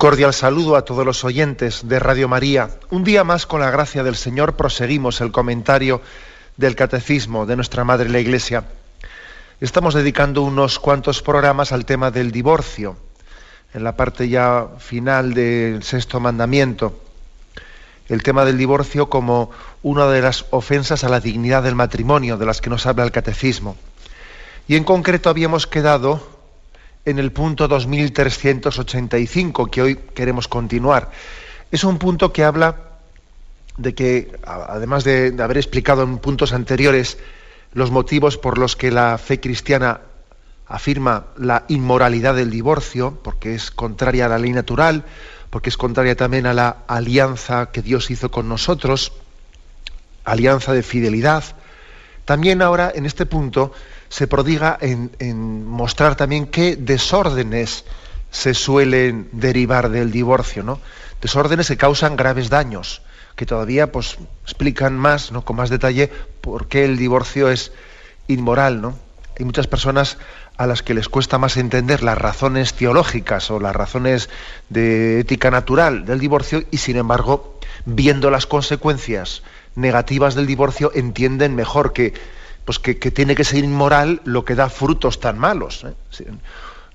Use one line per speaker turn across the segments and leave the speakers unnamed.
Cordial saludo a todos los oyentes de Radio María. Un día más, con la gracia del Señor, proseguimos el comentario del Catecismo de nuestra Madre la Iglesia. Estamos dedicando unos cuantos programas al tema del divorcio, en la parte ya final del sexto mandamiento. El tema del divorcio como una de las ofensas a la dignidad del matrimonio, de las que nos habla el Catecismo. Y en concreto habíamos quedado en el punto 2385 que hoy queremos continuar. Es un punto que habla de que, además de, haber explicado en puntos anteriores los motivos por los que la fe cristiana afirma la inmoralidad del divorcio, porque es contraria a la ley natural, porque es contraria también a la alianza que Dios hizo con nosotros, alianza de fidelidad. También ahora, en este punto, se prodiga en, mostrar también qué desórdenes se suelen derivar del divorcio, ¿no? Desórdenes que causan graves daños, que todavía pues, explican más, ¿no? con más detalle, por qué el divorcio es inmoral, ¿no? Hay muchas personas a las que les cuesta más entender las razones teológicas o las razones de ética natural del divorcio y sin embargo, viendo las consecuencias negativas del divorcio, entienden mejor que pues que, tiene que ser inmoral lo que da frutos tan malos. ¿eh?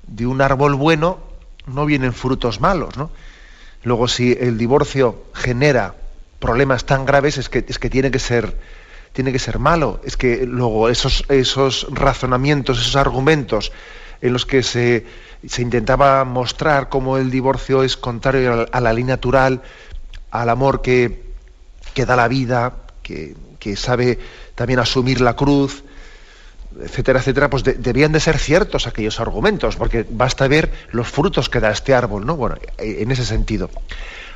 De un árbol bueno no vienen frutos malos. ¿no? Luego, si el divorcio genera problemas tan graves, es que, es que tiene que ser tiene que ser malo. Es que luego esos, esos razonamientos, esos argumentos en los que se, se intentaba mostrar cómo el divorcio es contrario a la, ley natural, al amor que, que da la vida, que, que sabe también asumir la cruz, etcétera, etcétera, pues debían de ser ciertos aquellos argumentos, porque basta ver los frutos que da este árbol, ¿no? Bueno, eh, en ese sentido.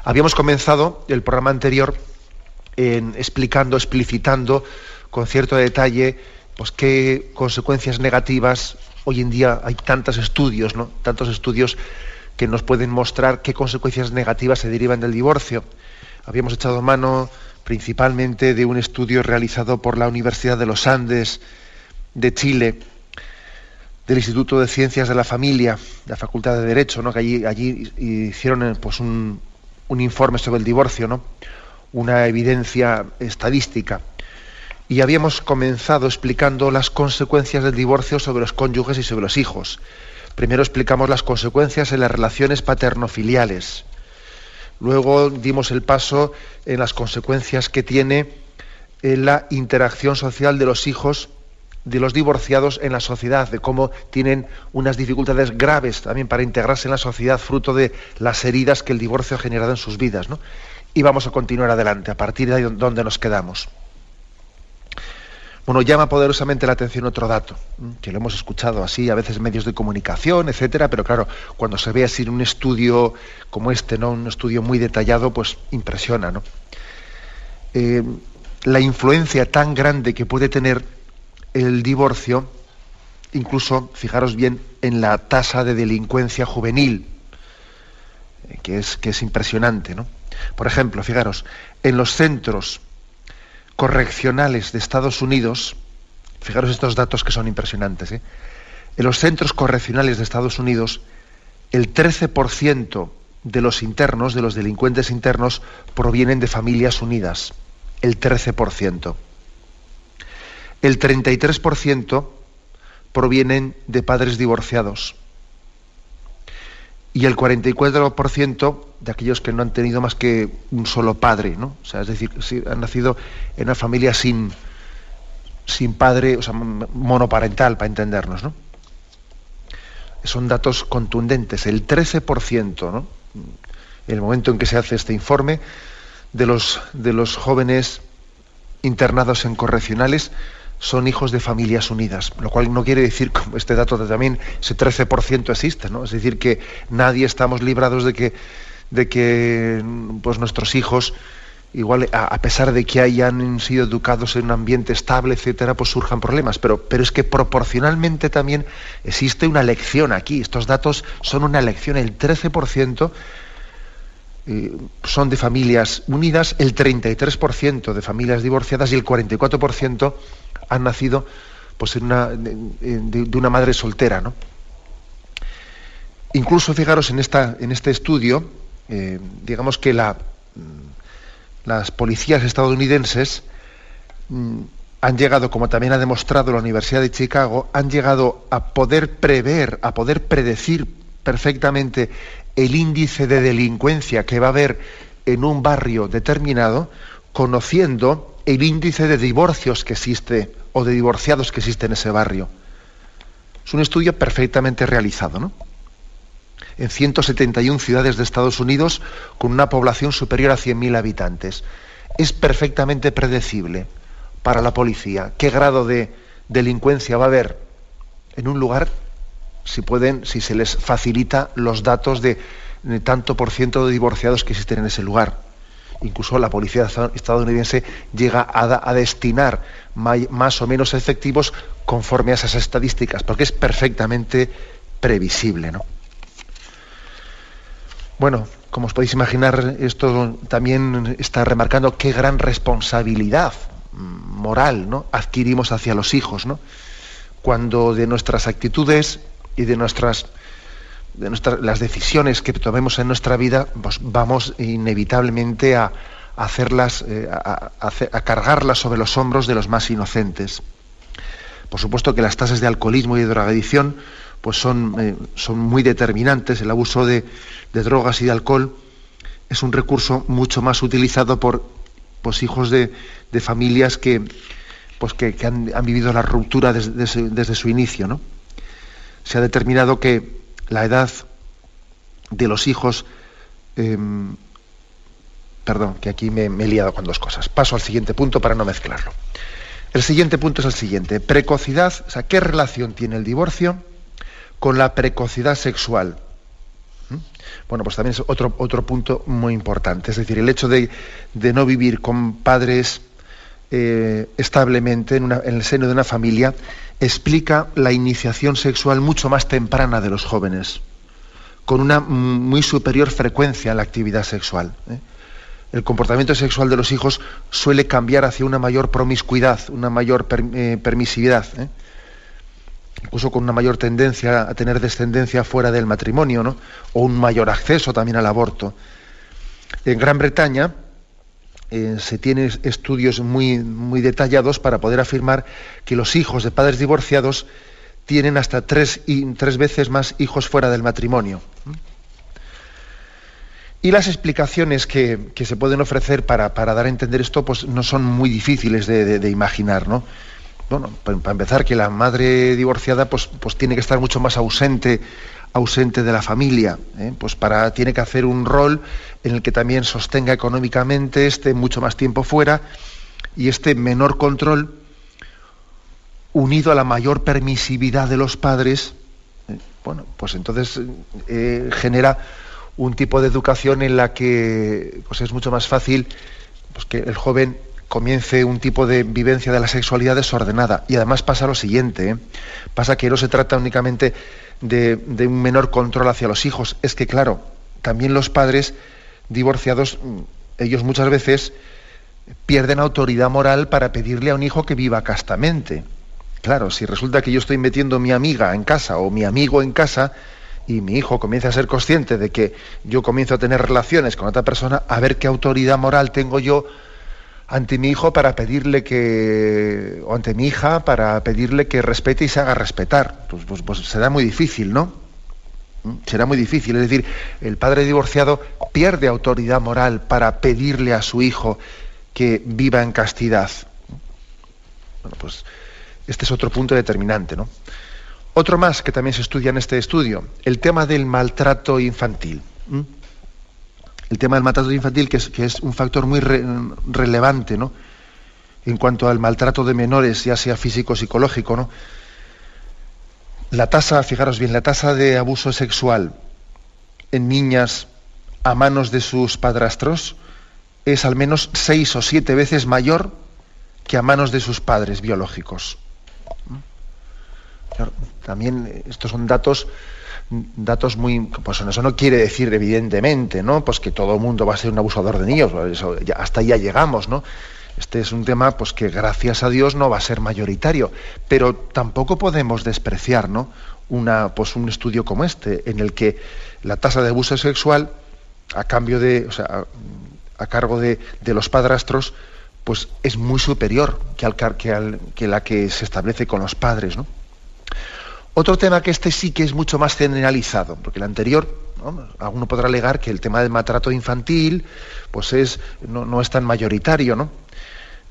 Habíamos comenzado el programa anterior en explicando, explicitando con cierto detalle, pues qué consecuencias negativas hoy en día hay tantos estudios, ¿no? Tantos estudios que nos pueden mostrar qué consecuencias negativas se derivan del divorcio. Habíamos echado mano principalmente de un estudio realizado por la Universidad de los Andes de Chile, del Instituto de Ciencias de la Familia, la Facultad de Derecho, ¿no? que allí, allí hicieron eh, pues, un, un informe sobre el divorcio, ¿no? una evidencia estadística. Y habíamos comenzado explicando las consecuencias del divorcio sobre los cónyuges y sobre los hijos. Primero explicamos las consecuencias en las relaciones paterno-filiales. Luego dimos el paso en las consecuencias que tiene en la interacción social de los hijos de los divorciados en la sociedad, de cómo tienen unas dificultades graves también para integrarse en la sociedad, fruto de las heridas que el divorcio ha generado en sus vidas. Y vamos a continuar adelante, a partir de ahí donde nos quedamos. Bueno, llama poderosamente la atención otro dato, que lo hemos escuchado así, a veces en medios de comunicación, etcétera, pero claro, cuando se ve así en un estudio como este, ¿no? Un estudio muy detallado, pues impresiona, ¿no? Eh, la influencia tan grande que puede tener el divorcio, incluso, fijaros bien, en la tasa de delincuencia juvenil, eh, que es, que es impresionante, ¿no? Por ejemplo, fijaros, en los centros correccionales de Estados Unidos, fijaros estos datos que son impresionantes, ¿eh? en los centros correccionales de Estados Unidos, el 13% de los internos, de los delincuentes internos, provienen de familias unidas. El 13%. El 33% provienen de padres divorciados y el 44% de aquellos que no han tenido más que un solo padre, ¿no? O sea, es decir, han nacido en una familia sin, sin padre, o sea, monoparental, para entendernos, ¿no? Son datos contundentes. El 13%, ¿no? En el momento en que se hace este informe, de los, de los jóvenes internados en correccionales, son hijos de familias unidas, lo cual no quiere decir, como este dato también, ese 13% existe, ¿no? Es decir, que nadie estamos librados de que, de que pues, nuestros hijos, igual a, pesar de que hayan sido educados en un ambiente estable, etcétera, pues surjan problemas. Pero, pero es que proporcionalmente también existe una lección aquí. Estos datos son una lección. El 13% eh, son de familias unidas, el 33% de familias divorciadas y el 44% han nacido pues, de, una madre soltera. ¿no? Incluso, fijaros, en, esta, en este estudio, eh, digamos que mm, las policías estadounidenses mm, han llegado, como también ha demostrado la Universidad de Chicago, han llegado a poder prever, a poder predecir perfectamente el índice de delincuencia que va a haber en un barrio determinado, conociendo el índice de divorcios que existe o de divorciados que existe en ese barrio. Es un estudio perfectamente realizado, ¿no? En 171 ciudades de Estados Unidos con una población superior a 100.000 habitantes. Es perfectamente predecible para la policía qué grado de delincuencia va a haber en un lugar si pueden, si se les facilita los datos de, tanto por ciento de divorciados que existen en ese lugar. Incluso la policía estadounidense llega a, destinar más o menos efectivos conforme a esas estadísticas, porque es perfectamente previsible. ¿no? Bueno, como os podéis imaginar, esto también está remarcando qué gran responsabilidad moral ¿no? adquirimos hacia los hijos, ¿no? cuando de nuestras actitudes y de nuestras, las decisiones que tomemos en nuestra vida, pues vamos inevitablemente a, hacerlas, eh, a, cargarlas sobre los hombros de los más inocentes. Por supuesto que las tasas de alcoholismo y de drogadicción pues son, eh, son muy determinantes. El abuso de, drogas y de alcohol es un recurso mucho más utilizado por pues, hijos de, familias que, pues, que, han, vivido la ruptura desde, desde su inicio. ¿no? se ha determinado que la edad de los hijos, em, perdón, que aquí me, he liado con dos cosas. Paso al siguiente punto para no mezclarlo. El siguiente punto es el siguiente. Precocidad, o sea, ¿qué relación tiene el divorcio con la precocidad sexual? ¿Mm? Bueno, pues también es otro, otro punto muy importante. Es decir, el hecho de, no vivir con padres eh, establemente en, en el seno de una familia explica la iniciación sexual mucho más temprana de los jóvenes, con una muy superior frecuencia en la actividad sexual. ¿eh? El comportamiento sexual de los hijos suele cambiar hacia una mayor promiscuidad, una mayor eh, permisividad, ¿eh? incluso con una mayor tendencia a tener descendencia fuera del matrimonio, ¿no? o un mayor acceso también al aborto. En Gran Bretaña, eh, se tienen estudios muy, muy detallados para poder afirmar que los hijos de padres divorciados tienen hasta tres, tres veces más hijos fuera del matrimonio. Y las explicaciones que, se pueden ofrecer para, dar a entender esto pues, no son muy difíciles de, imaginar. ¿no? Bueno, para empezar, que la madre divorciada pues, pues tiene que estar mucho más ausente ausente de la familia, ¿eh? pues para, tiene que hacer un rol en el que también sostenga económicamente, esté mucho más tiempo fuera, y este menor control, unido a la mayor permisividad de los padres, ¿eh? bueno, pues entonces eh, genera un tipo de educación en la que pues es mucho más fácil pues, que el joven comience un tipo de vivencia de la sexualidad desordenada. Y además pasa lo siguiente, pasa que no se trata únicamente de, un menor control hacia los hijos. Es que, claro, también los padres divorciados, mm, ellos muchas veces pierden autoridad moral para pedirle a un hijo que viva castamente. Claro, si resulta que yo estoy metiendo mi amiga en casa o mi amigo en casa y mi hijo comienza a ser consciente de que yo comienzo a tener relaciones con otra persona, a ver qué autoridad moral tengo yo ante mi hijo para pedirle que, o ante mi hija para pedirle que respete y se haga respetar. Pues, pues, pues será muy difícil, ¿no? ¿Mm? Será muy difícil. Es decir, el padre divorciado pierde autoridad moral para pedirle a su hijo que viva en castidad. Bueno, pues este es otro punto determinante, ¿no? Otro más que también se estudia en este estudio, el tema del maltrato infantil. ¿Mm? El tema del maltrato infantil, que es, que es un factor muy relevante, ¿no? en cuanto al maltrato de menores, ya sea físico o psicológico, ¿no? La tasa, fijaros bien, la tasa de abuso sexual en niñas a manos de sus padrastros es al menos seis o siete veces mayor que a manos de sus padres biológicos. también estos son datos datos muy pues eso no quiere decir evidentemente no pues que todo el mundo va a ser un abusador de niños pues hasta ahí ya llegamos no este es un tema pues que gracias a Dios no va a ser mayoritario pero tampoco podemos despreciar no una pues un estudio como este en el que la tasa de abuso sexual a cambio de o sea a, cargo de, los padrastros pues es muy superior que, que la que se establece con los padres no otro tema que este sí que es mucho más generalizado, porque el anterior, alguno podrá alegar que el tema del maltrato infantil pues es, no, es tan mayoritario, ¿no?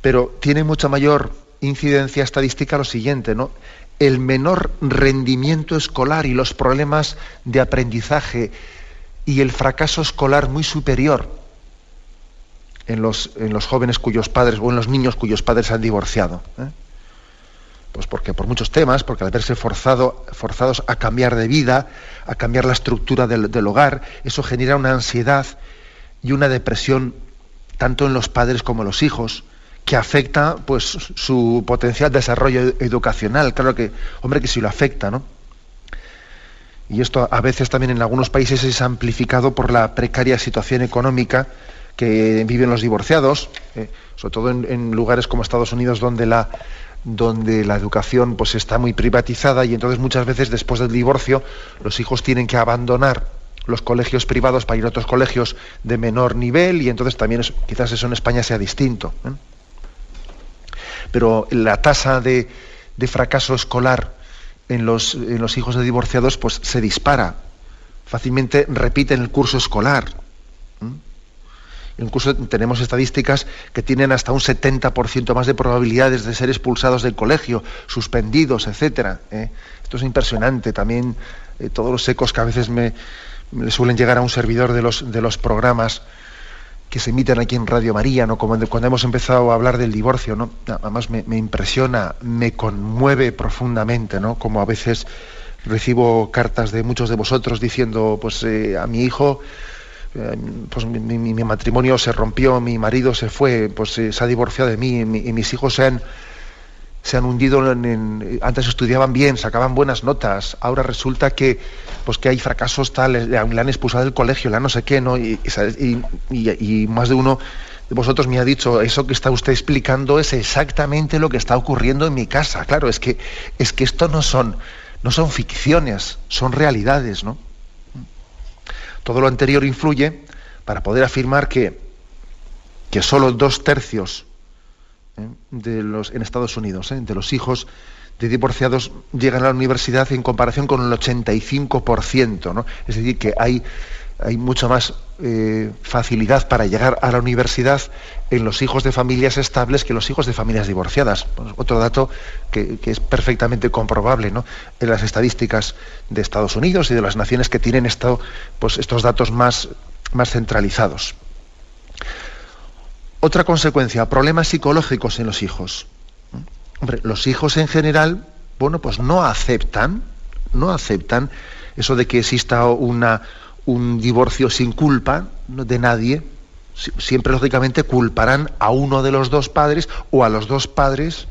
Pero tiene mucha mayor incidencia estadística lo siguiente, ¿no? El menor rendimiento escolar y los problemas de aprendizaje y el fracaso escolar muy superior en los, en los jóvenes cuyos padres o en los niños cuyos padres han divorciado. ¿eh? Pues porque por muchos temas, porque al verse forzado, forzados a cambiar de vida, a cambiar la estructura del, hogar, eso genera una ansiedad y una depresión tanto en los padres como en los hijos, que afecta pues su potencial desarrollo educacional. Claro que, hombre, que sí lo afecta, ¿no? Y esto a veces también en algunos países es amplificado por la precaria situación económica que viven los divorciados, eh, sobre todo en, lugares como Estados Unidos, donde la, donde la educación pues está muy privatizada y entonces muchas veces después del divorcio los hijos tienen que abandonar los colegios privados para ir a otros colegios de menor nivel y entonces también quizás eso en España sea distinto. ¿eh? Pero la tasa de, fracaso escolar en los, en los hijos de divorciados pues se dispara. Fácilmente repiten el curso escolar. Incluso tenemos estadísticas que tienen hasta un 70% más de probabilidades de ser expulsados del colegio, suspendidos, etcétera. ¿eh? Esto es impresionante. También eh, todos los ecos que a veces me, suelen llegar a un servidor de los, de los programas que se emiten aquí en Radio María, ¿no? Como cuando hemos empezado a hablar del divorcio, ¿no? Además me, impresiona, me conmueve profundamente, ¿no? Como a veces recibo cartas de muchos de vosotros diciendo, pues eh, a mi hijo pues mi, matrimonio se rompió, mi marido se fue, pues se ha divorciado de mí y, mis hijos se han, se han hundido antes estudiaban bien, sacaban buenas notas, ahora resulta que pues que hay fracasos tal, le, han expulsado del colegio, la no sé qué, ¿no? Y, y, más de uno de vosotros me ha dicho, eso que está usted explicando es exactamente lo que está ocurriendo en mi casa. Claro, es que es que esto no son no son ficciones, son realidades, ¿no? Todo lo anterior influye para poder afirmar que, que solo dos tercios ¿eh? de los, en Estados Unidos, ¿eh? de los hijos de divorciados llegan a la universidad en comparación con el 85%. ¿no? Es decir, que hay hay mucha más eh, facilidad para llegar a la universidad en los hijos de familias estables que los hijos de familias divorciadas. Otro dato que, es perfectamente comprobable ¿no? en las estadísticas de Estados Unidos y de las naciones que tienen pues estos datos más, centralizados. Otra consecuencia, problemas psicológicos en los hijos. Los hijos en general, bueno, pues no aceptan, no aceptan eso de que exista una, un divorcio sin culpa de nadie, siempre lógicamente culparán a uno de los dos padres o a los dos padres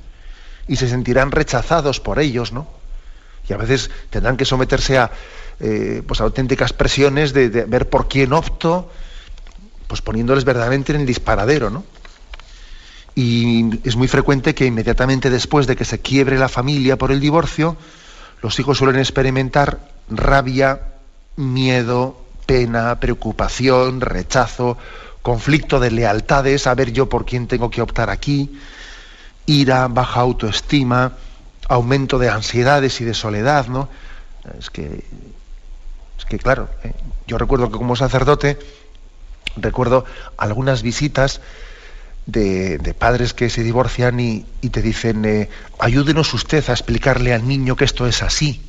y se sentirán rechazados por ellos, ¿no? Y a veces tendrán que someterse a eh, pues auténticas presiones de, ver por quién opto, pues poniéndoles verdaderamente en el disparadero, ¿no? Y es muy frecuente que inmediatamente después de que se quiebre la familia por el divorcio, los hijos suelen experimentar rabia, miedo, pena, preocupación, rechazo, conflicto de lealtades, saber yo por quién tengo que optar aquí, ira, baja autoestima, aumento de ansiedades y de soledad, ¿no? Es que, es que claro, ¿eh? yo recuerdo que como sacerdote, recuerdo algunas visitas de, padres que se divorcian y, te dicen, eh, ayúdenos usted a explicarle al niño que esto es así,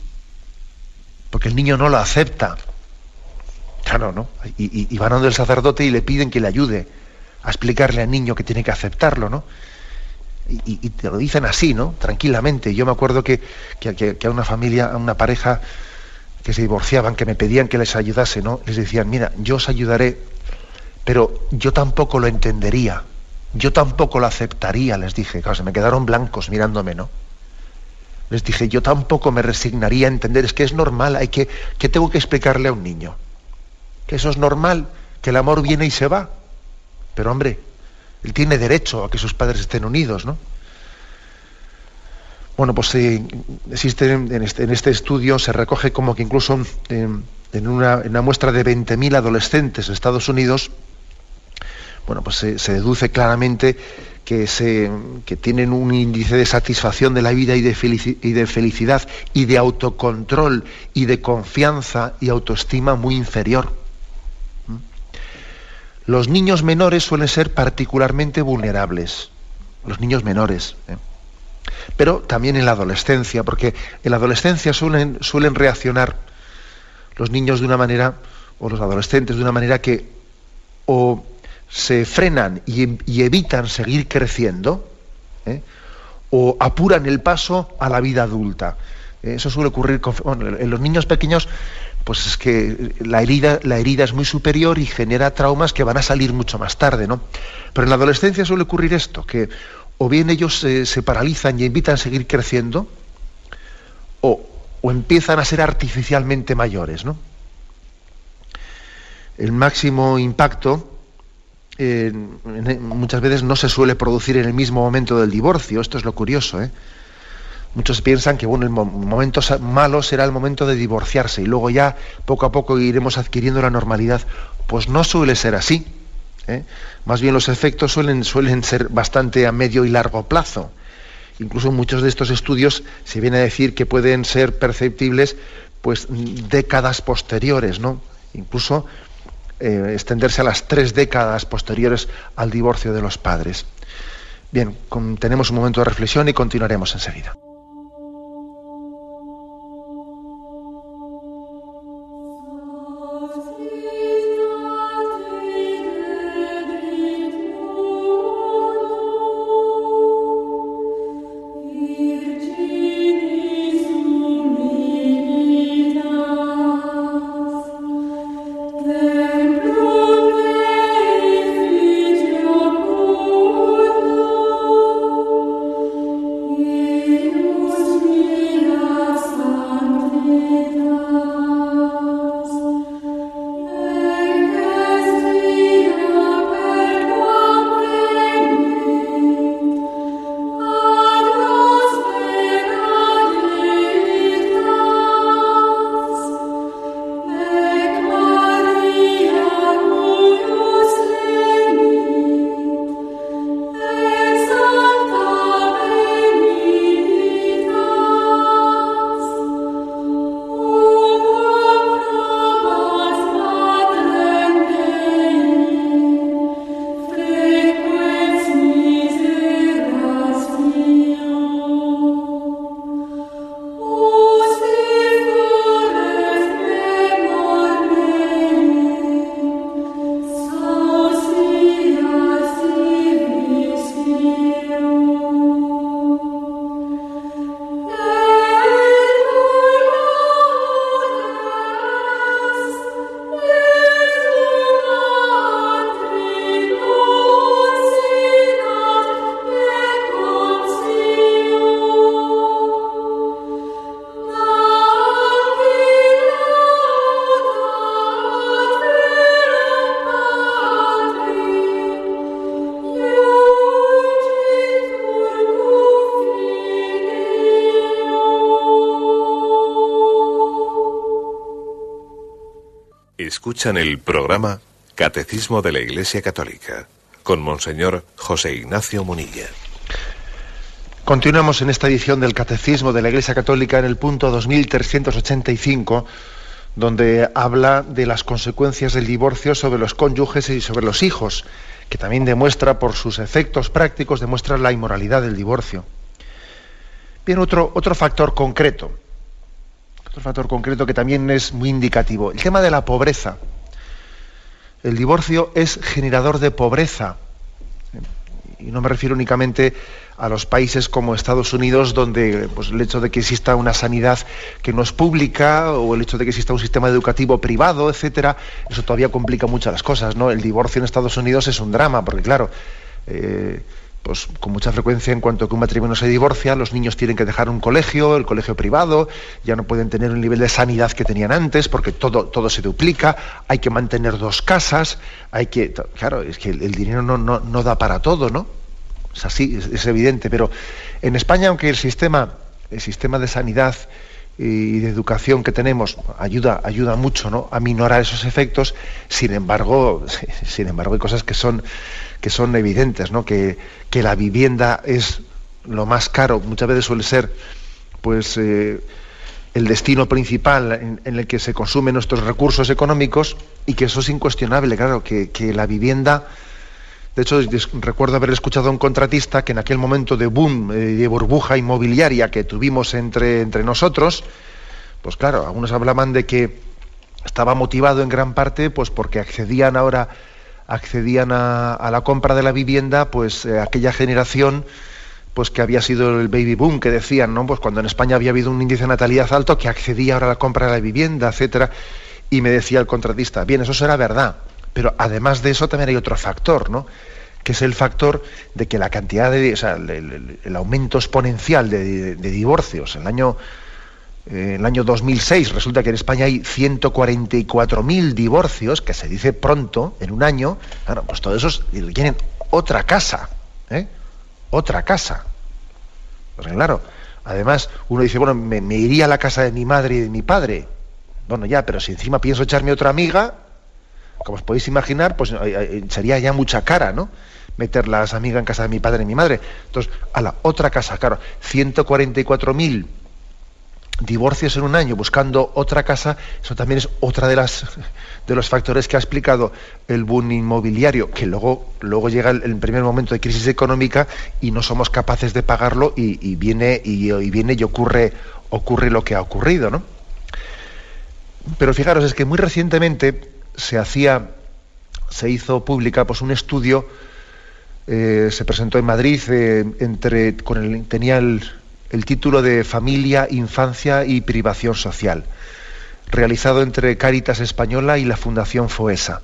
porque el niño no lo acepta. ¿No? Y, van a donde el sacerdote y le piden que le ayude a explicarle al niño que tiene que aceptarlo, ¿no? y, te lo dicen así, ¿no? Tranquilamente. Yo me acuerdo que, que, a una familia, a una pareja que se divorciaban, que me pedían que les ayudase, ¿no? Les decían, mira, yo os ayudaré, pero yo tampoco lo entendería, yo tampoco lo aceptaría, les dije. Claro, se me quedaron blancos mirándome, ¿no? Les dije, yo tampoco me resignaría a entender, es que es normal, hay que, que tengo que explicarle a un niño. Que eso es normal, que el amor viene y se va. Pero hombre, él tiene derecho a que sus padres estén unidos, ¿no? Bueno, pues eh, existe este, en este, estudio, se recoge como que incluso en, una, muestra de 20.000 adolescentes en Estados Unidos, bueno, pues se, deduce claramente que, se, que tienen un índice de satisfacción de la vida y de, y de felicidad y de autocontrol y de confianza y autoestima muy inferior. Los niños menores suelen ser particularmente vulnerables, los niños menores. ¿eh? Pero también en la adolescencia, porque en la adolescencia suelen, suelen reaccionar los niños de una manera, o los adolescentes de una manera que o se frenan y, evitan seguir creciendo, ¿eh? o apuran el paso a la vida adulta. Eso suele ocurrir en los niños pequeños pues es que la herida, la herida es muy superior y genera traumas que van a salir mucho más tarde, ¿no? Pero en la adolescencia suele ocurrir esto, que o bien ellos se paralizan y invitan a seguir creciendo, o, empiezan a ser artificialmente mayores, ¿no? El máximo impacto muchas veces no se suele producir en el mismo momento del divorcio, esto es lo curioso, ¿eh? Muchos piensan que bueno, el momento malo será el momento de divorciarse y luego ya poco a poco iremos adquiriendo la normalidad. Pues no suele ser así. ¿eh? Más bien los efectos suelen, suelen ser bastante a medio y largo plazo. Incluso muchos de estos estudios se viene a decir que pueden ser perceptibles pues décadas posteriores, ¿no? Incluso eh, extenderse a las tres décadas posteriores al divorcio de los padres. Bien, tenemos un momento de reflexión y continuaremos enseguida.
Escuchan el programa Catecismo de la Iglesia Católica con Monseñor José Ignacio Munilla.
Continuamos en esta edición del Catecismo de la Iglesia Católica en el punto 2385, donde habla de las consecuencias del divorcio sobre los cónyuges y sobre los hijos, que también demuestra por sus efectos prácticos, demuestra la inmoralidad del divorcio. Bien, otro, otro factor concreto otro factor concreto que también es muy indicativo. El tema de la pobreza. El divorcio es generador de pobreza. Y no me refiero únicamente a los países como Estados Unidos, donde pues, el hecho de que exista una sanidad que no es pública o el hecho de que exista un sistema educativo privado, etcétera, eso todavía complica mucho las cosas, ¿no? El divorcio en Estados Unidos es un drama, porque claro, eh, pues con mucha frecuencia en cuanto que un matrimonio se divorcia, los niños tienen que dejar un colegio, el colegio privado, ya no pueden tener un nivel de sanidad que tenían antes, porque todo, todo se duplica, hay que mantener dos casas, hay que. Claro, es que el, dinero no, no da para todo, ¿no? Es así, es, evidente, pero en España, aunque el sistema, el sistema de sanidad y de educación que tenemos ayuda, ayuda mucho ¿no? a minorar esos efectos, sin embargo, sin embargo, hay cosas que son, que son evidentes, ¿no? que, que la vivienda es lo más caro, muchas veces suele ser pues eh, el destino principal en, el que se consumen nuestros recursos económicos y que eso es incuestionable, claro, que, que la vivienda de hecho, recuerdo haber escuchado a un contratista que en aquel momento de boom, eh, de burbuja inmobiliaria que tuvimos entre, entre nosotros, pues claro, algunos hablaban de que estaba motivado en gran parte pues porque accedían ahora accedían a, la compra de la vivienda pues eh, aquella generación pues que había sido el baby boom que decían no pues cuando en España había habido un índice de natalidad alto que accedía ahora a la compra de la vivienda etcétera y me decía el contratista bien eso será verdad pero además de eso también hay otro factor, ¿no? que es el factor de que la cantidad de, el, aumento exponencial de, divorcios. En el año, eh, el año 2006 resulta que en España hay 144.000 divorcios, que se dice pronto, en un año. Claro, pues todos esos tienen otra casa, ¿eh? Otra casa. Pues claro, además uno dice, bueno, me, me iría a la casa de mi madre y de mi padre. Bueno, ya, pero si encima pienso echarme otra amiga, como os podéis imaginar, pues sería ya mucha cara, ¿no? Meter las amigas en casa de mi padre y mi madre. Entonces, a la otra casa, claro, 144.000 divorcios en un año buscando otra casa, eso también es otra de las de los factores que ha explicado el boom inmobiliario, que luego, luego llega el, primer momento de crisis económica y no somos capaces de pagarlo y, viene y, y, viene y ocurre ocurre lo que ha ocurrido, ¿no? Pero fijaros, es que muy recientemente se hacía, se hizo pública pues, un estudio, eh, se presentó en Madrid, eh, entre, con el, tenía el, título de Familia, Infancia y Privación Social, realizado entre Cáritas Española y la Fundación FOESA.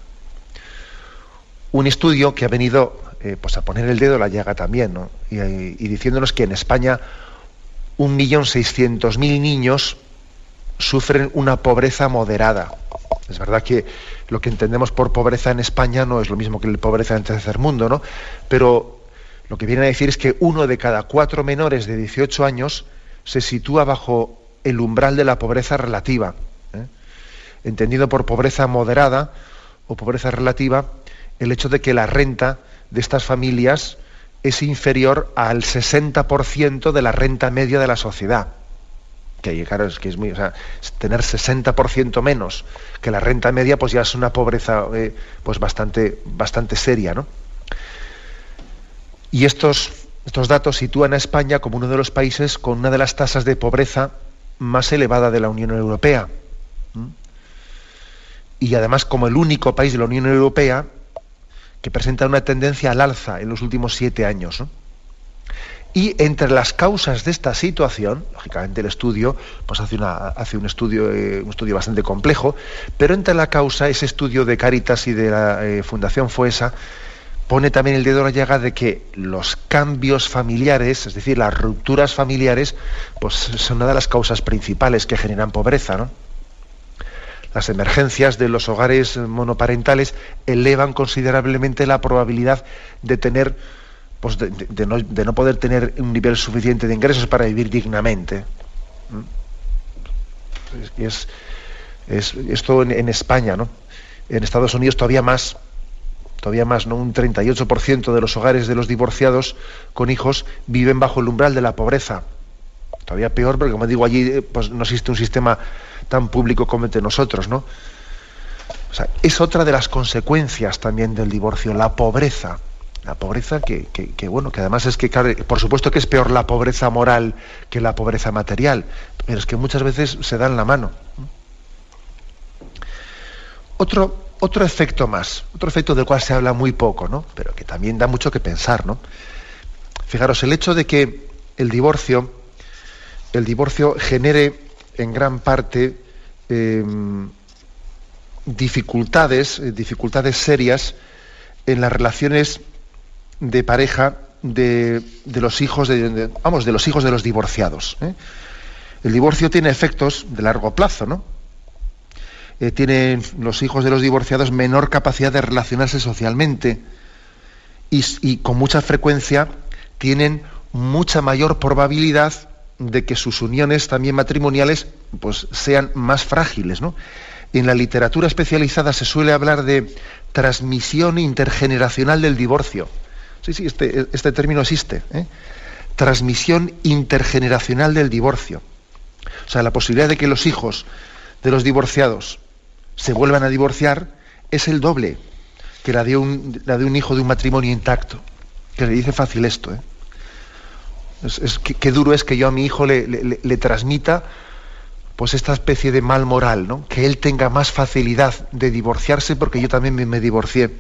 Un estudio que ha venido eh, pues a poner el dedo en la llaga también, y, y, diciéndonos que en España 1.600.000 niños sufren una pobreza moderada. Es verdad que lo que entendemos por pobreza en España no es lo mismo que la pobreza en el tercer mundo, ¿no? Pero lo que viene a decir es que uno de cada cuatro menores de 18 años se sitúa bajo el umbral de la pobreza relativa. ¿eh? Entendido por pobreza moderada o pobreza relativa, el hecho de que la renta de estas familias es inferior al 60% de la renta media de la sociedad que claro, es que es muy, o sea, tener 60% menos que la renta media, pues ya es una pobreza eh, pues bastante, bastante seria, ¿no? Y estos, estos datos sitúan a España como uno de los países con una de las tasas de pobreza más elevada de la Unión Europea. Y además como el único país de la Unión Europea que presenta una tendencia al alza en los últimos siete años. ¿no? Y entre las causas de esta situación, lógicamente el estudio pues hace, una, hace un, estudio, eh, un estudio bastante complejo, pero entre la causa, ese estudio de Caritas y de la eh, Fundación FUESA, pone también el dedo a la llaga de que los cambios familiares, es decir, las rupturas familiares, pues son una de las causas principales que generan pobreza. ¿no? Las emergencias de los hogares monoparentales elevan considerablemente la probabilidad de tener pues de, no, poder tener un nivel suficiente de ingresos para vivir dignamente. Es, esto en, España, ¿no? En Estados Unidos todavía más, todavía más, ¿no? Un 38% de los hogares de los divorciados con hijos viven bajo el umbral de la pobreza. Todavía peor, porque como digo, allí pues, no existe un sistema tan público como entre nosotros, ¿no? Es otra de las consecuencias también del divorcio, la pobreza. La pobreza que, bueno, que además es que, por supuesto que es peor la pobreza moral que la pobreza material, pero es que muchas veces se dan la mano. Otro, otro efecto más, otro efecto del cual se habla muy poco, ¿no? pero que también da mucho que pensar, ¿no? Fijaros, el hecho de que el divorcio, el divorcio genere en gran parte em, dificultades, eh, dificultades serias en las relaciones de pareja de, los hijos de, vamos, de los hijos de los divorciados. ¿eh? El divorcio tiene efectos de largo plazo, ¿no? Eh, tienen los hijos de los divorciados menor capacidad de relacionarse socialmente y, con mucha frecuencia tienen mucha mayor probabilidad de que sus uniones también matrimoniales pues, sean más frágiles. ¿no? En la literatura especializada se suele hablar de transmisión intergeneracional del divorcio. Sí, sí, este, este término existe. ¿eh? Transmisión intergeneracional del divorcio. O sea, la posibilidad de que los hijos de los divorciados se vuelvan a divorciar es el doble que la de un, hijo de un matrimonio intacto. Que le dice fácil esto. ¿eh? Es, qué duro es que yo a mi hijo le, le, transmita pues esta especie de mal moral, ¿no? que él tenga más facilidad de divorciarse porque yo también me, divorcié.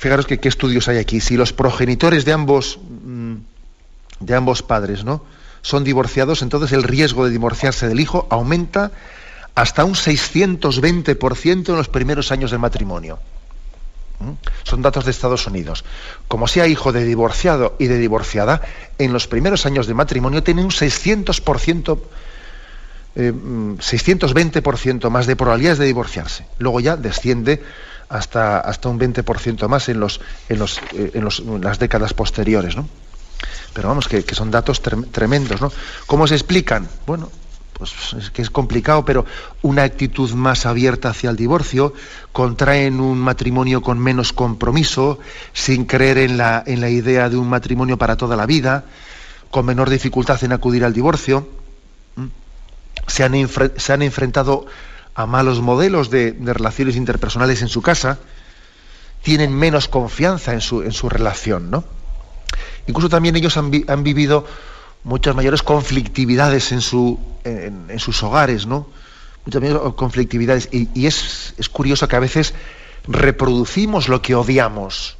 Fijaros qué estudios hay aquí. Si los progenitores de ambos, mm, de ambos padres ¿no? son divorciados, entonces el riesgo de divorciarse del hijo aumenta hasta un 620% en los primeros años del matrimonio. ¿Mm? Son datos de Estados Unidos. Como sea hijo de divorciado y de divorciada, en los primeros años de matrimonio tiene un 600%, 620% eh, mm, más de probabilidades de divorciarse. Luego ya desciende hasta, hasta un 20% más en, los, en, los, eh, en, las décadas posteriores. ¿no? Pero vamos, que, son datos tremendos. ¿no? ¿Cómo se explican? Bueno, pues es que es complicado, pero una actitud más abierta hacia el divorcio, contraen un matrimonio con menos compromiso, sin creer en la, en la idea de un matrimonio para toda la vida, con menor dificultad en acudir al divorcio, se han, se han enfrentado a malos modelos de, relaciones interpersonales en su casa, tienen menos confianza en su, en su relación, ¿no? Incluso también ellos han, han vivido muchas mayores conflictividades en, su, en, sus hogares, ¿no? Muchas mayores conflictividades. Y, es, es, curioso que a veces reproducimos lo que odiamos.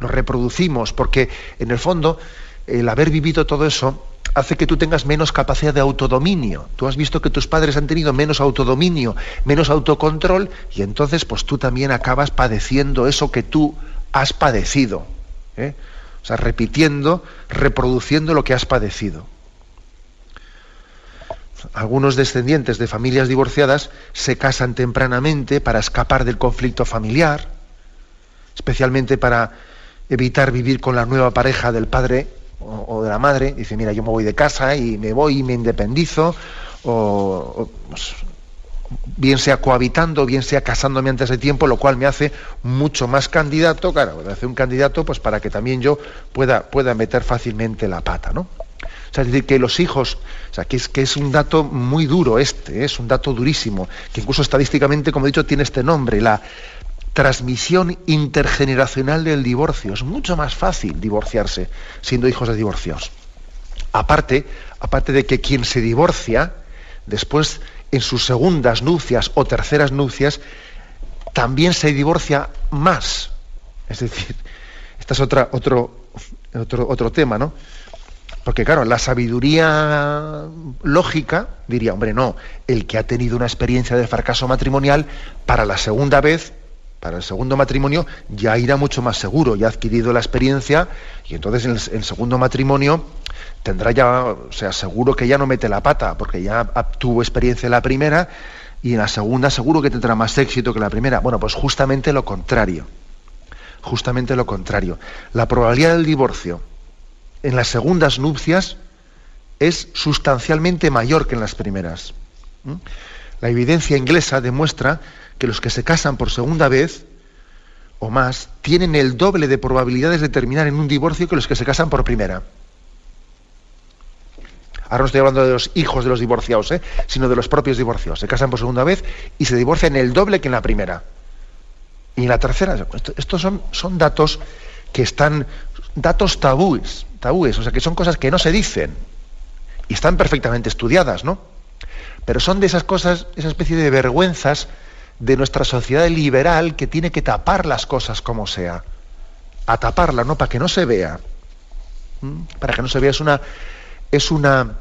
Lo reproducimos porque, en el fondo, el haber vivido todo eso hace que tú tengas menos capacidad de autodominio. Tú has visto que tus padres han tenido menos autodominio, menos autocontrol, y entonces pues tú también acabas padeciendo eso que tú has padecido. ¿eh? O sea, repitiendo, reproduciendo lo que has padecido. Algunos descendientes de familias divorciadas se casan tempranamente para escapar del conflicto familiar, especialmente para evitar vivir con la nueva pareja del padre o, de la madre. Dice, mira, yo me voy de casa y me voy y me independizo, o, pues, bien sea cohabitando, bien sea casándome antes de tiempo, lo cual me hace mucho más candidato, claro, me hace un candidato pues para que también yo pueda, pueda meter fácilmente la pata, ¿no? O sea, es decir, que los hijos, o sea, que es, que es un dato muy duro este, es un dato durísimo, que incluso estadísticamente, como he dicho, tiene este nombre, la transmisión intergeneracional del divorcio. Es mucho más fácil divorciarse siendo hijos de divorcios. Aparte, aparte de que quien se divorcia, después en sus segundas nupcias o terceras nupcias, también se divorcia más. Es decir, este es otra, otro, otro, otro tema, ¿no? Porque claro, la sabiduría lógica diría, hombre, no, el que ha tenido una experiencia de fracaso matrimonial, para la segunda vez, para el segundo matrimonio, ya irá mucho más seguro, ya ha adquirido la experiencia y entonces en el, segundo matrimonio tendrá ya, o sea, seguro que ya no mete la pata, porque ya tuvo experiencia en la primera y en la segunda seguro que tendrá más éxito que la primera. Bueno, pues justamente lo contrario. Justamente lo contrario. La probabilidad del divorcio en las segundas nupcias es sustancialmente mayor que en las primeras. La evidencia inglesa demuestra que los que se casan por segunda vez o más tienen el doble de probabilidades de terminar en un divorcio que los que se casan por primera. Ahora no estoy hablando de los hijos de los divorciados, ¿eh? sino de los propios divorciados. Se casan por segunda vez y se divorcian el doble que en la primera. Y en la tercera, estos son, son datos que están, datos tabúes, tabúes, o sea, que son cosas que no se dicen y están perfectamente estudiadas, ¿no? Pero son de esas cosas, esa especie de vergüenzas de nuestra sociedad liberal que tiene que tapar las cosas como sea. A taparla, ¿no? Para que no se vea. Para que no se vea, es una, es una,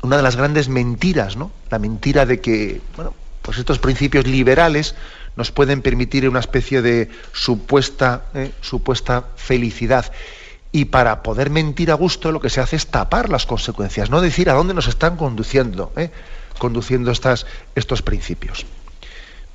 una de las grandes mentiras, ¿no? La mentira de que, bueno, pues estos principios liberales nos pueden permitir una especie de supuesta, ¿eh? supuesta felicidad. Y para poder mentir a gusto lo que se hace es tapar las consecuencias, no decir a dónde nos están conduciendo, ¿eh? conduciendo estas, estos principios.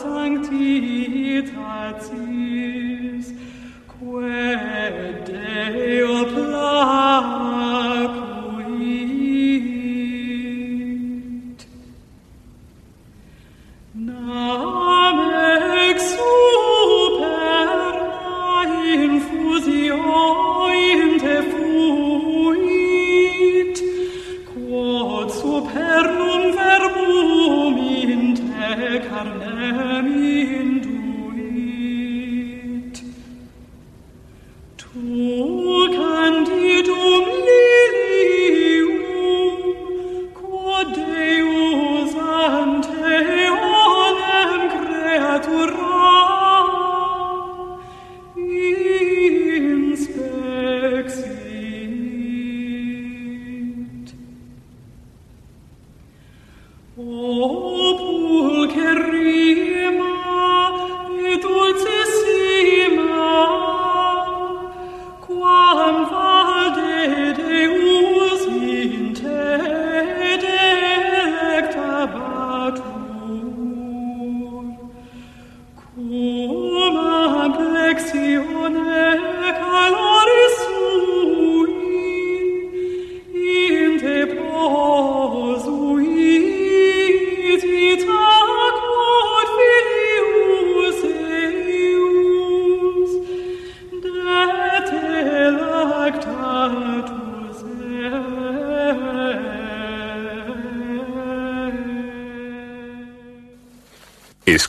sanctitatis quae Deo placuit.
Nam exum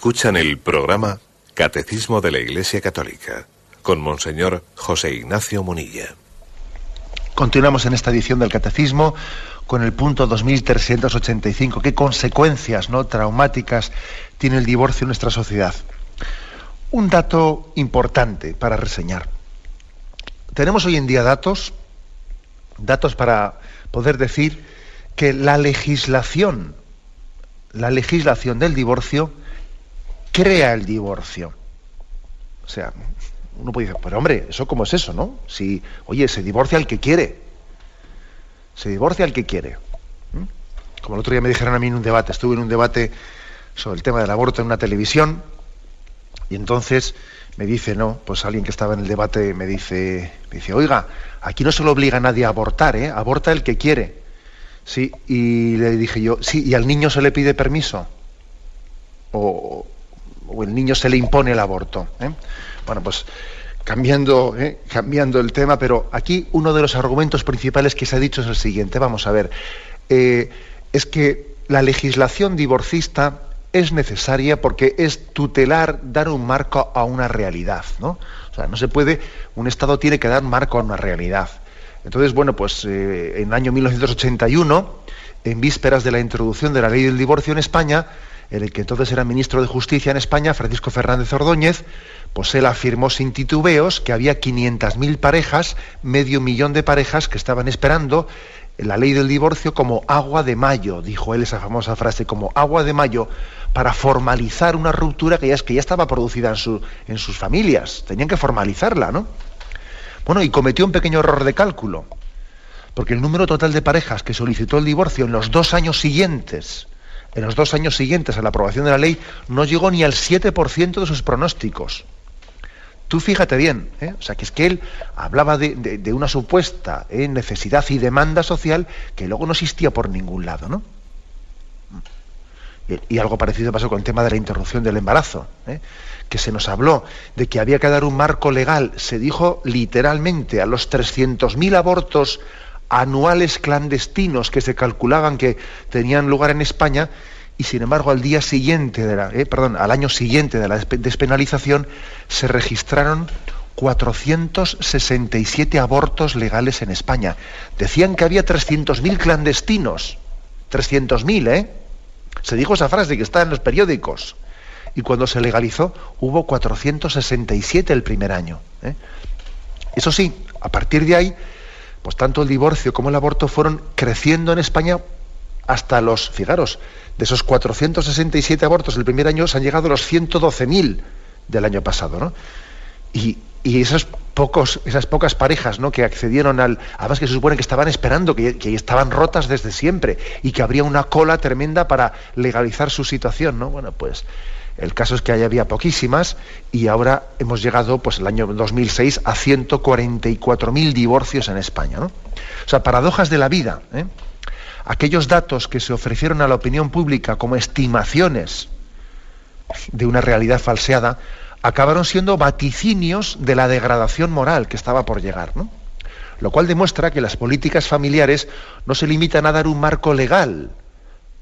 Escuchan el programa Catecismo de la Iglesia Católica con Monseñor José Ignacio Munilla.
Continuamos en esta edición del Catecismo con el punto 2385. ¿Qué consecuencias no traumáticas tiene el divorcio en nuestra sociedad? Un dato importante para reseñar. Tenemos hoy en día datos, datos para poder decir que la legislación, la legislación del divorcio crea el divorcio. O sea, uno puede decir, pero hombre, ¿eso cómo es eso, no? Si, oye, se divorcia el que quiere. Se divorcia el que quiere. Como el otro día me dijeron a mí en un debate, estuve en un debate sobre el tema del aborto en una televisión, y entonces me dice, no, pues alguien que estaba en el debate me dice, me dice, oiga, aquí no se lo obliga a nadie a abortar, ¿eh? Aborta el que quiere. Sí, y le dije yo, sí, ¿y al niño se le pide permiso? O, o el niño se le impone el aborto. ¿eh? Bueno, pues cambiando, ¿eh? cambiando el tema, pero aquí uno de los argumentos principales que se ha dicho es el siguiente. Vamos a ver, eh, es que la legislación divorcista es necesaria porque es tutelar, dar un marco a una realidad, ¿no? O sea, no se puede, un Estado tiene que dar marco a una realidad. Entonces, bueno, pues en el año 1981, en vísperas de la introducción de la ley del divorcio en España, el que entonces era ministro de Justicia en España, Francisco Fernández Ordóñez, pues él afirmó sin titubeos que había 500.000 parejas, medio millón de parejas que estaban esperando la ley del divorcio como agua de mayo, dijo él esa famosa frase, como agua de mayo, para formalizar una ruptura que ya, que ya estaba producida en, en sus familias. Tenían que formalizarla, ¿no? Bueno, y cometió un pequeño error de cálculo, porque el número total de parejas que solicitó el divorcio en los dos años siguientes en los dos años siguientes a la aprobación de la ley no llegó ni al 7% de sus pronósticos. Tú fíjate bien, ¿eh? o sea, que es que él hablaba de, una supuesta ¿eh? necesidad y demanda social que luego no existía por ningún lado, ¿no? Y, algo parecido pasó con el tema de la interrupción del embarazo, ¿eh? que se nos habló de que había que dar un marco legal, se dijo literalmente a los 300.000 abortos anuales clandestinos que se calculaban que tenían lugar en España y sin embargo al día siguiente de la, eh, perdón, al año siguiente de la despenalización se registraron 467 abortos legales en España. Decían que había 300.000 clandestinos. 300.000, ¿eh? Se dijo esa frase que está en los periódicos. Y cuando se legalizó hubo 467 el primer año. ¿eh? Eso sí, a partir de ahí, pues tanto el divorcio como el aborto fueron creciendo en España hasta los, fijaros, de esos 467 abortos el primer año se han llegado a los 112.000 del año pasado, ¿no? Y, y pocos, esas pocas parejas ¿no? que accedieron al. Además que se supone que estaban esperando, que, estaban rotas desde siempre y que habría una cola tremenda para legalizar su situación, ¿no? Bueno, pues el caso es que ahí había poquísimas y ahora hemos llegado, pues el año 2006, a 144.000 divorcios en España, ¿no? O sea, paradojas de la vida. ¿eh? Aquellos datos que se ofrecieron a la opinión pública como estimaciones de una realidad falseada, acabaron siendo vaticinios de la degradación moral que estaba por llegar. ¿no? Lo cual demuestra que las políticas familiares no se limitan a dar un marco legal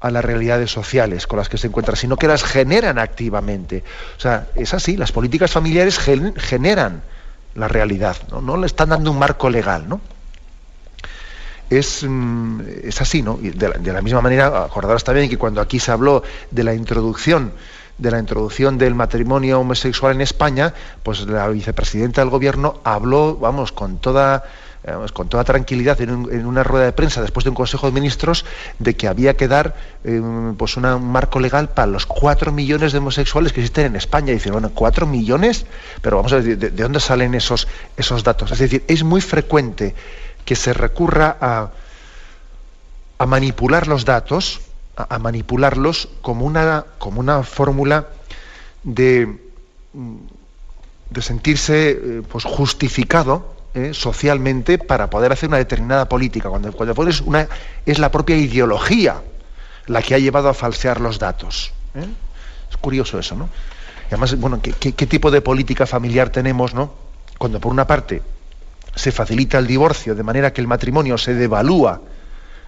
a las realidades sociales con las que se encuentran, sino que las generan activamente. O sea, es así, las políticas familiares generan la realidad, ¿no? no le están dando un marco legal, ¿no? Es, mm, es así, ¿no? Y de, la, de la misma manera, acordaros también que cuando aquí se habló de la introducción de la introducción del matrimonio homosexual en España, pues la vicepresidenta del gobierno habló, vamos, con toda, con toda tranquilidad en, una rueda de prensa después de un consejo de ministros de que había que dar em, pues un marco legal para los cuatro millones de homosexuales que existen en España. Y dicen, bueno, cuatro millones, pero vamos a ver, ¿de, dónde salen esos, esos datos? Es decir, es muy frecuente que se recurra a, a manipular los datos, a, manipularlos como una, como una fórmula de, de sentirse eh, pues, justificado eh, socialmente para poder hacer una determinada política. Cuando, cuando pones una, es la propia ideología la que ha llevado a falsear los datos. ¿eh? Es curioso eso, ¿no? Y además, bueno, ¿qué, ¿qué, tipo de política familiar tenemos, ¿no? Cuando por una parte se facilita el divorcio de manera que el matrimonio se devalúa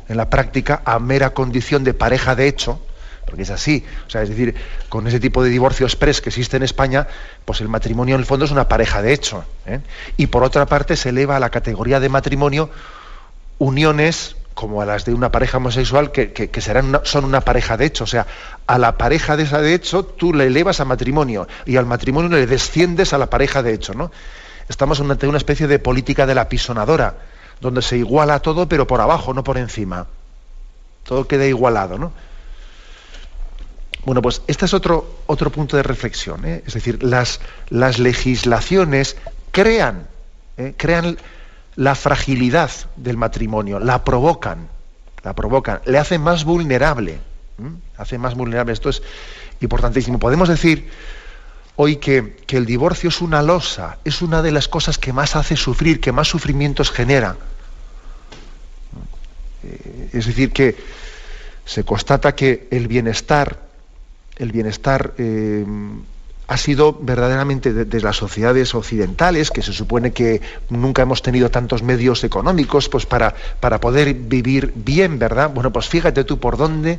en la práctica a mera condición de pareja de hecho, porque es así, o sea, es decir, con ese tipo de divorcio express que existe en España, pues el matrimonio en el fondo es una pareja de hecho. ¿eh? Y por otra parte se eleva a la categoría de matrimonio uniones como a las de una pareja homosexual que, serán son una pareja de hecho. O sea, a la pareja de esa de hecho tú le elevas a matrimonio y al matrimonio le desciendes a la pareja de hecho. ¿no? Estamos ante una especie de política de la pisonadora donde se iguala todo, pero por abajo, no por encima. Todo queda igualado, ¿no? Bueno, pues este es otro, otro punto de reflexión. ¿eh? Es decir, las, las legislaciones crean, ¿eh? crean la fragilidad del matrimonio, la provocan, la provocan, le hacen más vulnerable. Hace más vulnerable. Esto es importantísimo. Podemos decir hoy que, que, el divorcio es una losa, es una de las cosas que más hace sufrir, que más sufrimientos genera. Eh, es decir, que se constata que el bienestar, el bienestar eh, ha sido verdaderamente de, las sociedades occidentales, que se supone que nunca hemos tenido tantos medios económicos pues para, para poder vivir bien, ¿verdad? Bueno, pues fíjate tú por dónde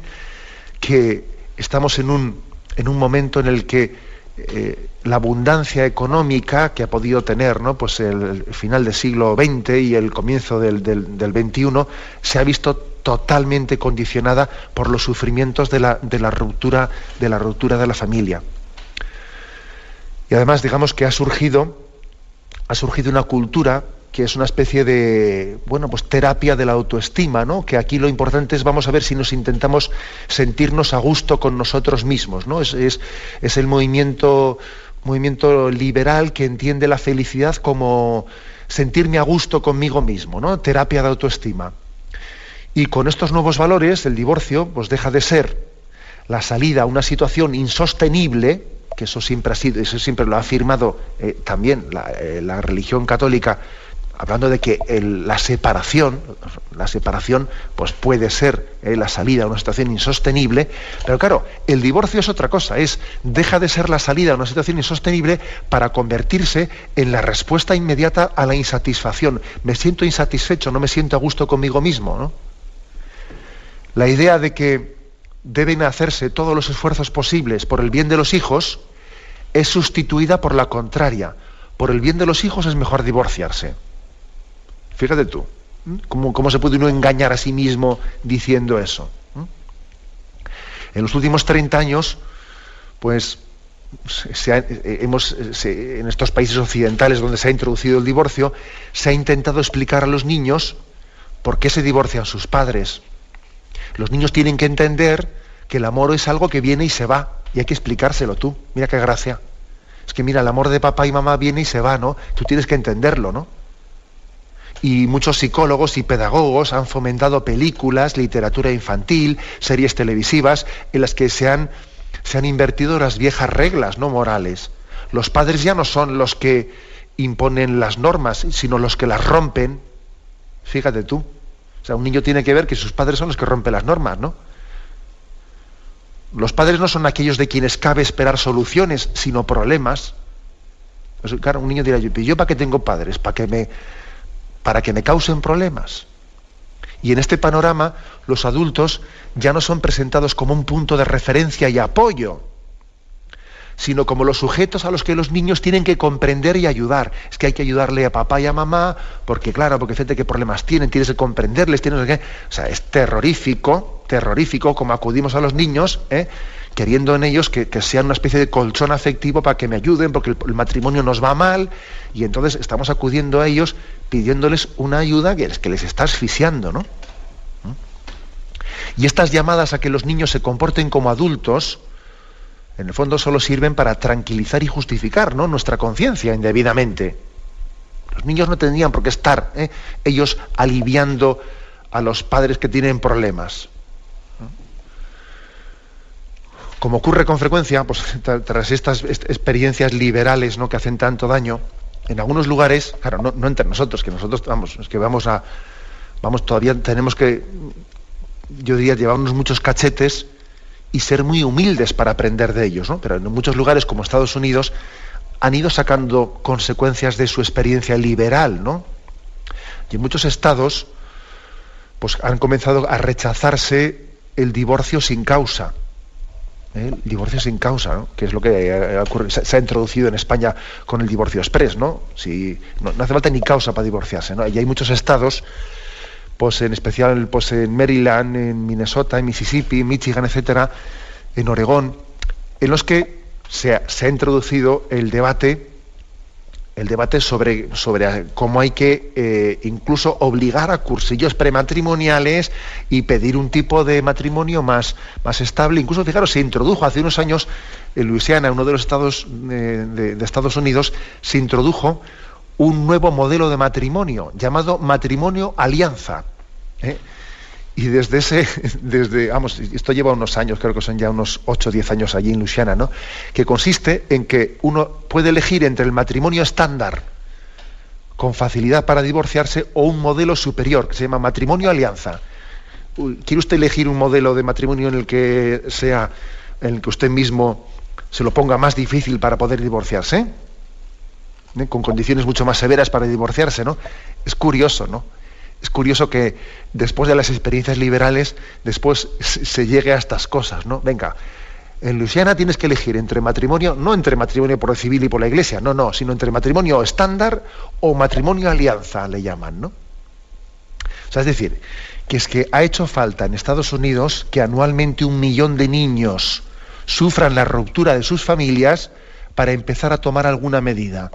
que estamos en un, en un momento en el que eh, la abundancia económica que ha podido tener ¿no? pues el, final del siglo XX y el comienzo del, del, XXI se ha visto totalmente condicionada por los sufrimientos de la, de la, ruptura, de la ruptura de la familia. Y además, digamos que ha surgido, ha surgido una cultura que es una especie de, bueno, pues terapia de la autoestima, ¿no? Que aquí lo importante es, vamos a ver si nos intentamos sentirnos a gusto con nosotros mismos, ¿no? Es, es, el movimiento, movimiento liberal que entiende la felicidad como sentirme a gusto conmigo mismo, ¿no? Terapia de autoestima. Y con estos nuevos valores, el divorcio, pues deja de ser la salida a una situación insostenible, que eso siempre ha sido, eso siempre lo ha afirmado eh, también la, eh, la religión católica hablando de que la separación, la separación, pues puede ser eh, la salida a una situación insostenible, pero claro, el divorcio es otra cosa, es deja de ser la salida a una situación insostenible para convertirse en la respuesta inmediata a la insatisfacción. Me siento insatisfecho, no me siento a gusto conmigo mismo. La idea de que deben hacerse todos los esfuerzos posibles por el bien de los hijos es sustituida por la contraria. Por el bien de los hijos es mejor divorciarse. Fíjate tú, ¿cómo, se puede uno engañar a sí mismo diciendo eso? En los últimos 30 años, pues hemos, en estos países occidentales donde se ha introducido el divorcio, se ha intentado explicar a los niños por qué se divorcian sus padres. Los niños tienen que entender que el amor es algo que viene y se va, y hay que explicárselo tú. Mira qué gracia. Es que mira, el amor de papá y mamá viene y se va, ¿no? Tú tienes que entenderlo, ¿no? y muchos psicólogos y pedagogos han fomentado películas, literatura infantil, series televisivas en las que se han, se han invertido las viejas reglas no morales. Los padres ya no son los que imponen las normas, sino los que las rompen. Fíjate tú. O sea, un niño tiene que ver que sus padres son los que rompen las normas, ¿no? Los padres no son aquellos de quienes cabe esperar soluciones, sino problemas. Claro, un niño dirá, ¿yo para qué tengo padres? ¿Para que me para que me causen problemas. Y en este panorama los adultos ya no son presentados como un punto de referencia y apoyo, sino como los sujetos a los que los niños tienen que comprender y ayudar. Es que hay que ayudarle a papá y a mamá, porque claro, porque fíjate qué problemas tienen, tienes que comprenderles, tienes que... O sea, es terrorífico, terrorífico como acudimos a los niños, ¿eh? queriendo en ellos que, sean una especie de colchón afectivo para que me ayuden, porque el, matrimonio nos va mal, y entonces estamos acudiendo a ellos pidiéndoles una ayuda que, que les está asfixiando, ¿no? ¿Mm? Y estas llamadas a que los niños se comporten como adultos, en el fondo solo sirven para tranquilizar y justificar ¿no? nuestra conciencia indebidamente. Los niños no tendrían por qué estar ¿eh? ellos aliviando a los padres que tienen problemas como ocurre con frecuencia, pues tras estas experiencias liberales ¿no? que hacen tanto daño, en algunos lugares, claro, no, entre nosotros, que nosotros vamos, es que vamos a, vamos, todavía tenemos que, yo diría, llevarnos muchos cachetes y ser muy humildes para aprender de ellos, ¿no? Pero en muchos lugares, como Estados Unidos, han ido sacando consecuencias de su experiencia liberal, ¿no? Y en muchos estados, pues han comenzado a rechazarse el divorcio sin causa ¿eh? el divorcio sin causa, que es lo que se, ha introducido en España con el divorcio express, ¿no? Si, no, hace falta ni causa para divorciarse, ¿no? Y hay muchos estados, pues en especial pues en Maryland, en Minnesota, en Mississippi, en Michigan, etcétera, en Oregón, en los que se ha introducido el debate el debate sobre, sobre cómo hay que eh, incluso obligar a cursillos prematrimoniales y pedir un tipo de matrimonio más, más estable. Incluso, fijaros, se introdujo hace unos años en Luisiana, uno de los estados eh, de, Estados Unidos, se introdujo un nuevo modelo de matrimonio llamado matrimonio alianza. ¿eh? Y desde ese, desde, vamos, esto lleva unos años, creo que son ya unos 8 o 10 años allí en Luisiana, ¿no? Que consiste en que uno puede elegir entre el matrimonio estándar, con facilidad para divorciarse, o un modelo superior, que se llama matrimonio alianza. ¿Quiere usted elegir un modelo de matrimonio en el que sea, en el que usted mismo se lo ponga más difícil para poder divorciarse? ¿Eh? Con condiciones mucho más severas para divorciarse, ¿no? Es curioso, ¿no? Es curioso que después de las experiencias liberales, después se llegue a estas cosas, ¿no? Venga, en Luisiana tienes que elegir entre matrimonio, no entre matrimonio por el civil y por la iglesia, no, no, sino entre matrimonio estándar o matrimonio alianza, le llaman, ¿no? O sea, es decir, que es que ha hecho falta en Estados Unidos que anualmente un millón de niños sufran la ruptura de sus familias para empezar a tomar alguna medida.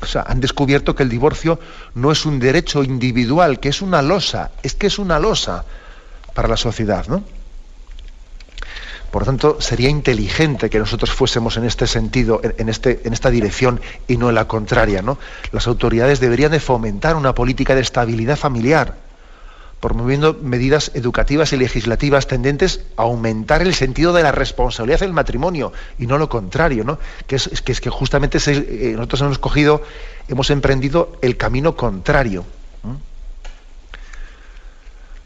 O sea, han descubierto que el divorcio no es un derecho individual, que es una losa, es que es una losa para la sociedad, ¿no? Por lo tanto, sería inteligente que nosotros fuésemos en este sentido, en, este, en esta dirección y no en la contraria, ¿no? Las autoridades deberían de fomentar una política de estabilidad familiar promoviendo medidas educativas y legislativas tendentes a aumentar el sentido de la responsabilidad del matrimonio y no lo contrario, ¿no? Que es, que, justamente eh, nosotros hemos cogido, hemos emprendido el camino contrario.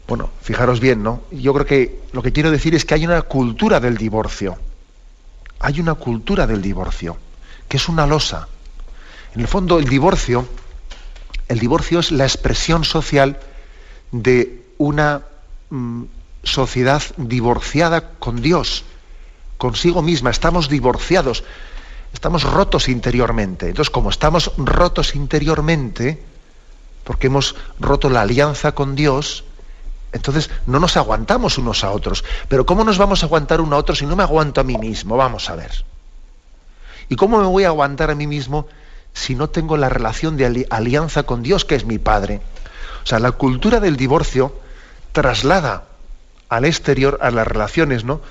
Bueno, fijaros bien, ¿no? Yo creo que lo que quiero decir es que hay una cultura del divorcio. Hay una cultura del divorcio, que es una losa. En el fondo, el divorcio, el divorcio es la expresión social de una mm, sociedad divorciada con Dios, consigo misma. Estamos divorciados, estamos rotos interiormente. Entonces, como estamos rotos interiormente, porque hemos roto la alianza con Dios, entonces no nos aguantamos unos a otros. Pero ¿cómo nos vamos a aguantar uno a otro si no me aguanto a mí mismo? Vamos a ver. ¿Y cómo me voy a aguantar a mí mismo si no tengo la relación de alianza con Dios, que es mi Padre? O sea, la cultura del divorcio traslada al exterior, a las relaciones ¿no?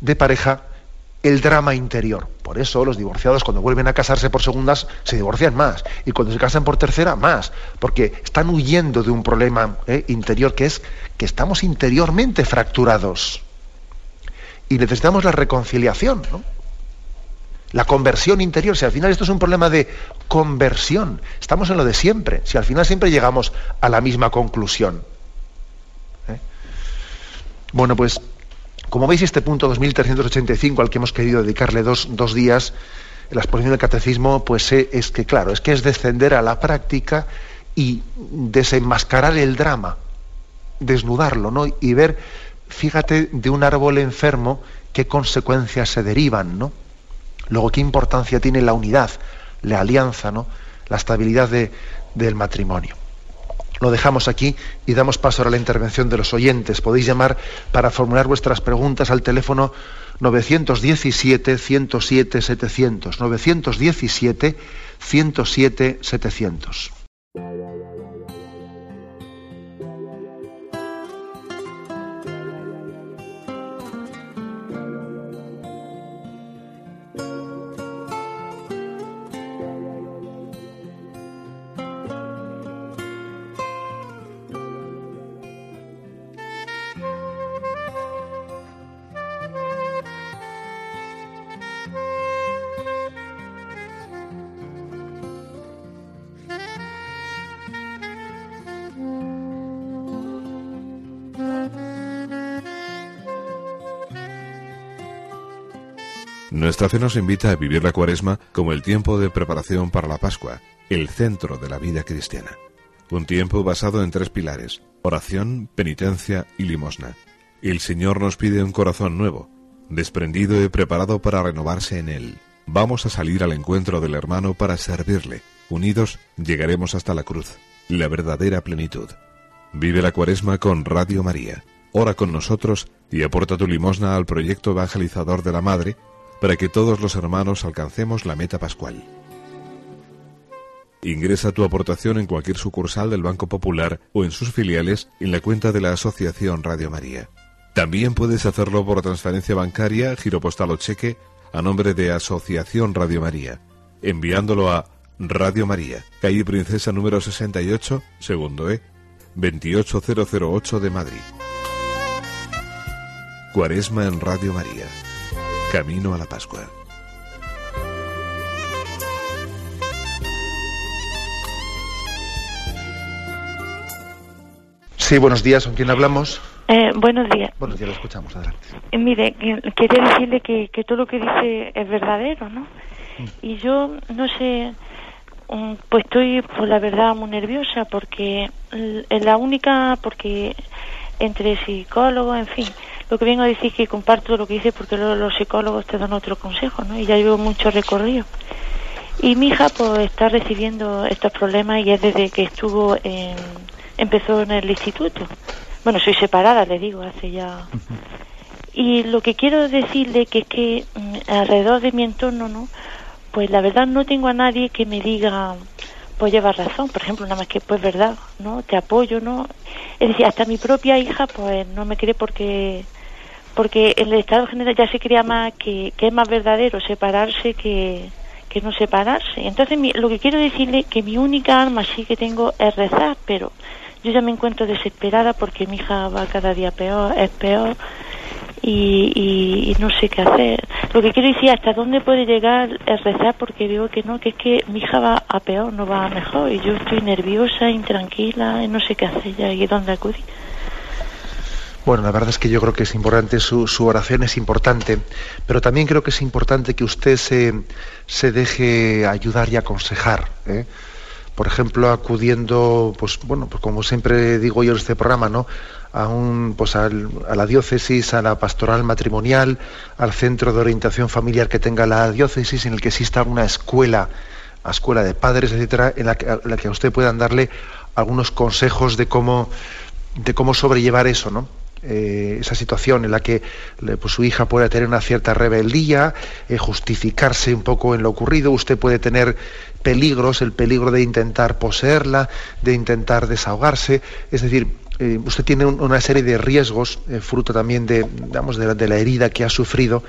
de pareja, el drama interior. Por eso los divorciados cuando vuelven a casarse por segundas se divorcian más. Y cuando se casan por tercera, más. Porque están huyendo de un problema ¿eh? interior que es que estamos interiormente fracturados. Y necesitamos la reconciliación, ¿no? La conversión interior. Si al final esto es un problema de conversión, estamos en lo de siempre. Si al final siempre llegamos a la misma conclusión. ¿eh? Bueno, pues como veis, este punto 2385 al que hemos querido dedicarle dos, días, la exposición del catecismo, pues eh, es que, claro, es que es descender a la práctica y desenmascarar el drama, desnudarlo, ¿no? Y ver, fíjate, de un árbol enfermo, qué consecuencias se derivan, ¿no? Luego, qué importancia tiene la unidad, la alianza, ¿no? La estabilidad del matrimonio. Lo dejamos aquí y damos paso a la intervención de los oyentes. Podéis llamar para formular vuestras preguntas al teléfono 917-107-700. 917-107-700.
Nuestra fe nos invita a vivir la cuaresma como el tiempo de preparación para la Pascua, el centro de la vida cristiana. Un tiempo basado en tres pilares, oración, penitencia y limosna. El Señor nos pide un corazón nuevo, desprendido y preparado para renovarse en Él. Vamos a salir al encuentro del hermano para servirle. Unidos llegaremos hasta la cruz, la verdadera plenitud. Vive la cuaresma con Radio María. Ora con nosotros y aporta tu limosna al proyecto evangelizador de la Madre para que todos los hermanos alcancemos la meta pascual. Ingresa tu aportación en cualquier sucursal del Banco Popular o en sus filiales en la cuenta de la Asociación Radio María. También puedes hacerlo por transferencia bancaria, giro postal o cheque a nombre de Asociación Radio María, enviándolo a Radio María, calle Princesa número 68, segundo E, 28008 de Madrid. Cuaresma en Radio María. Camino a la Pascua.
Sí, buenos días. ¿Con quién hablamos?
Eh, buenos días.
Buenos días, lo escuchamos. Adelante.
Eh, mire, quería decirle que, que, todo lo que dice es verdadero, ¿no? Mm. Y yo, no sé, mm, pues estoy, por la verdad, muy nerviosa porque es la única, porque entre psicólogos, en fin, lo que vengo a decir es que comparto lo que dice porque los, psicólogos te dan otro consejo, ¿no? Y ya llevo mucho recorrido. Y mi hija pues está recibiendo estos problemas y es desde que estuvo en, empezó en el instituto. Bueno, soy separada, le digo, hace ya... Y lo que quiero decirle que es que mm, alrededor de mi entorno, ¿no? Pues la verdad no tengo a nadie que me diga, pues lleva razón, por ejemplo, nada más que pues verdad, ¿no? Te apoyo, ¿no? Es decir, hasta mi propia hija pues no me cree porque porque el estado general ya se crea más que, es más verdadero separarse que, no separarse. Entonces, lo que quiero decirle que mi única arma sí que tengo es rezar, pero yo ya me encuentro desesperada porque mi hija va cada día peor, es peor y, no sé qué hacer. Lo que quiero decir, hasta dónde puede llegar es rezar porque digo que no, que es que mi hija va a peor, no va a mejor y yo estoy nerviosa, intranquila y no sé qué hacer ya y dónde acudir.
Bueno, la verdad es que yo creo que es importante, su, su oración es importante, pero también creo que es importante que usted se, deje ayudar y aconsejar. ¿eh? Por ejemplo, acudiendo, pues bueno, pues como siempre digo yo en este programa, ¿no? A, un, pues a la diócesis, a la pastoral matrimonial, al centro de orientación familiar que tenga la diócesis, en el que exista una escuela, a escuela de padres, etcétera, en la que, en la que a usted puedan darle algunos consejos de cómo, de cómo sobrellevar eso, ¿no? Eh, esa situación en la que pues, su hija puede tener una cierta rebeldía, eh, justificarse un poco en lo ocurrido, usted puede tener peligros, el peligro de intentar poseerla, de intentar desahogarse, es decir, eh, usted tiene una serie de riesgos, fruto también de, digamos, de la herida que ha sufrido,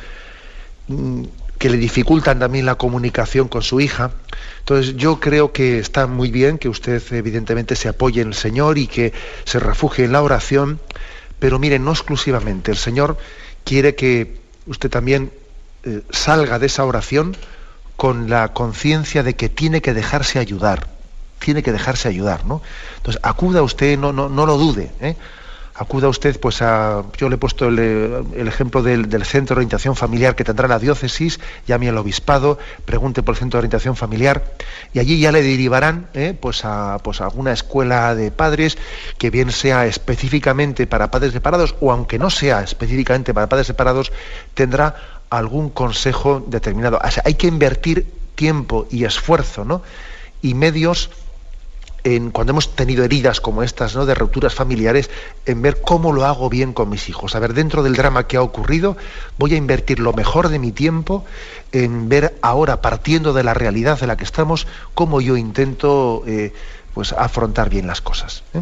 mm, que le dificultan también la comunicación con su hija. Entonces yo creo que está muy bien que usted evidentemente se apoye en el Señor y que se refugie en la oración, pero mire, no exclusivamente. El Señor quiere que usted también eh, salga de esa oración con la conciencia de que tiene que dejarse ayudar. Tiene que dejarse ayudar, ¿no? Entonces, acuda usted, no, no, no lo dude. ¿eh? Acuda usted, pues a, yo le he puesto el, ejemplo del, centro de orientación familiar que tendrá la diócesis, llame al obispado, pregunte por el centro de orientación familiar y allí ya le derivarán eh, pues a pues alguna escuela de padres que bien sea específicamente para padres separados o aunque no sea específicamente para padres separados, tendrá algún consejo determinado. hay que invertir tiempo y esfuerzo ¿no? y medios cuando hemos tenido heridas como estas, ¿no? de rupturas familiares, en ver cómo lo hago bien con mis hijos. A ver, dentro del drama que ha ocurrido, voy a invertir lo mejor de mi tiempo en ver ahora, partiendo de la realidad en la que estamos, cómo yo intento eh, pues, afrontar bien las cosas. ¿eh?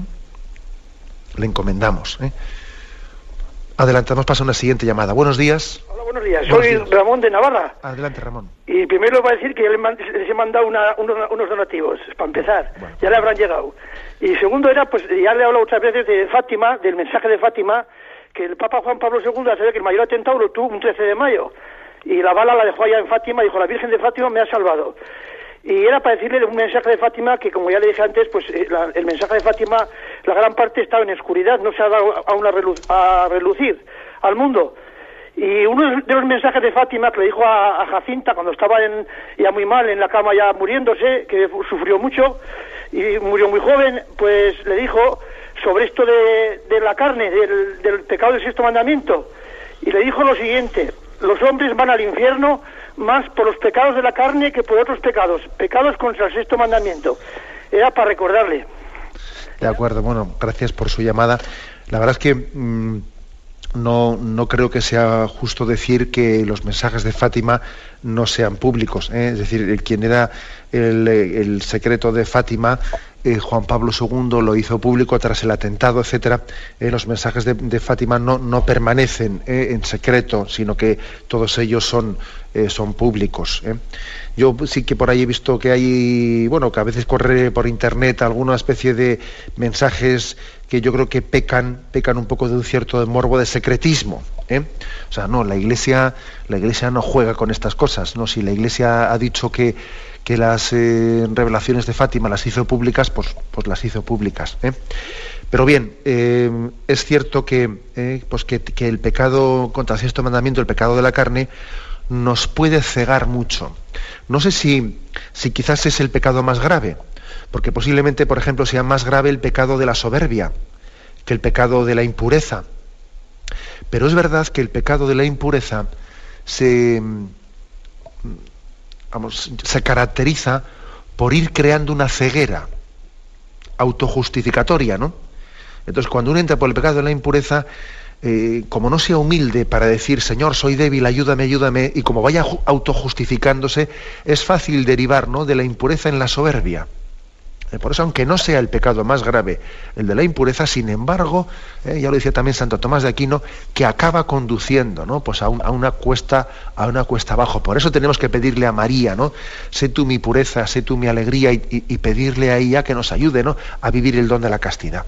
Le encomendamos. ¿eh? Adelantamos, pasa una siguiente llamada. Buenos días.
Hola, buenos días. Soy Ramón de Navarra.
Adelante, Ramón.
Y primero voy a decir que ya les he mandado unos, donativos, para empezar. Ya le habrán llegado. Y segundo era, pues ya le he hablado otras veces de Fátima, del mensaje de Fátima, que el Papa Juan Pablo II, sabe que el mayor atentado lo tuvo un 13 de mayo. Y la bala la dejó allá en Fátima, dijo, la Virgen de Fátima me ha salvado. Y era para decirle un mensaje de Fátima que, como ya le dije antes, pues eh, el mensaje de Fátima, la gran parte estaba en oscuridad, no se ha dado aún a, a relucir al mundo. Y uno de los mensajes de Fátima que le dijo a, Jacinta cuando estaba en, ya muy mal en la cama, ya muriéndose, que sufrió mucho y murió muy joven, pues le dijo sobre esto de, de la carne, del, del pecado del sexto mandamiento. Y le dijo lo siguiente, los hombres van al infierno más por los pecados de la carne que por otros pecados, pecados contra el sexto mandamiento. Era para recordarle.
De acuerdo, bueno, gracias por su llamada. La verdad es que mm, no, no creo que sea justo decir que los mensajes de Fátima no sean públicos. ¿eh? Es decir, quien era el, secreto de Fátima, eh, Juan Pablo II lo hizo público tras el atentado, etcétera. Eh, los mensajes de, Fátima no, permanecen en secreto, sino que todos ellos son, públicos. Yo sí que por ahí he visto que hay, bueno, que a veces corre por internet alguna especie de mensajes que yo creo que pecan, pecan un poco de un cierto morbo de secretismo. ¿eh? O sea, no, la iglesia, la iglesia no juega con estas cosas. No, si la iglesia ha dicho que, que las eh, revelaciones de Fátima las hizo públicas, pues, pues las hizo públicas. ¿eh? Pero bien, es cierto que, pues que, que, el pecado contra el sexto mandamiento, el pecado de la carne, nos puede cegar mucho. No sé si, si quizás es el pecado más grave, porque posiblemente, por ejemplo, sea más grave el pecado de la soberbia que el pecado de la impureza. Pero es verdad que el pecado de la impureza se, se caracteriza por ir creando una ceguera autojustificatoria, ¿no? Entonces, cuando uno entra por el pecado de la impureza, eh, como no sea humilde para decir, Señor, soy débil, ayúdame, ayúdame, y como vaya autojustificándose, es fácil derivar ¿no? de la impureza en la soberbia por eso, aunque no sea el pecado más grave, el de la impureza, sin embargo, eh, ya lo decía también Santo Tomás de Aquino, que acaba conduciendo, ¿no? Pues a, una cuesta, a una cuesta abajo. Por eso tenemos que pedirle a María, ¿no? Sé tú mi pureza, sé tú mi alegría y, pedirle a ella que nos ayude, ¿no? A vivir el don de la castidad.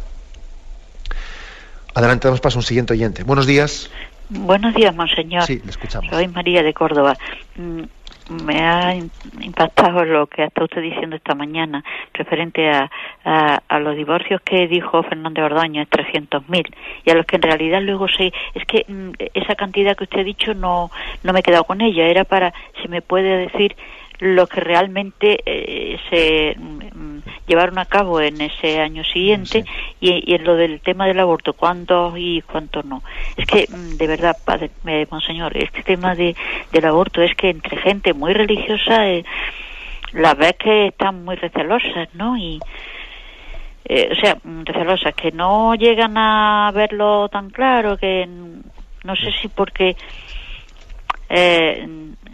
Adelante, damos paso a un siguiente oyente. Buenos días.
Buenos días, monseñor.
Sí, le escuchamos.
Soy María de Córdoba. Me ha impactado lo que está usted diciendo esta mañana referente a, a, los divorcios que dijo Fernández Ordoño, es 300.000, y a los que en realidad luego se... Es que mm, esa cantidad que usted ha dicho no, no me he quedado con ella, era para, si me puede decir, lo que realmente eh, se mm, llevaron a cabo en ese año siguiente y, en lo del tema del aborto, cuántos y cuántos no. Es que, mm, de verdad, padre, eh, monseñor, este tema de, del aborto es que entre gente muy religiosa, eh, la ves que están muy recelosas, ¿no? Y, o sea, mm, recelosas, que no llegan a verlo tan claro, que no sé si porque eh,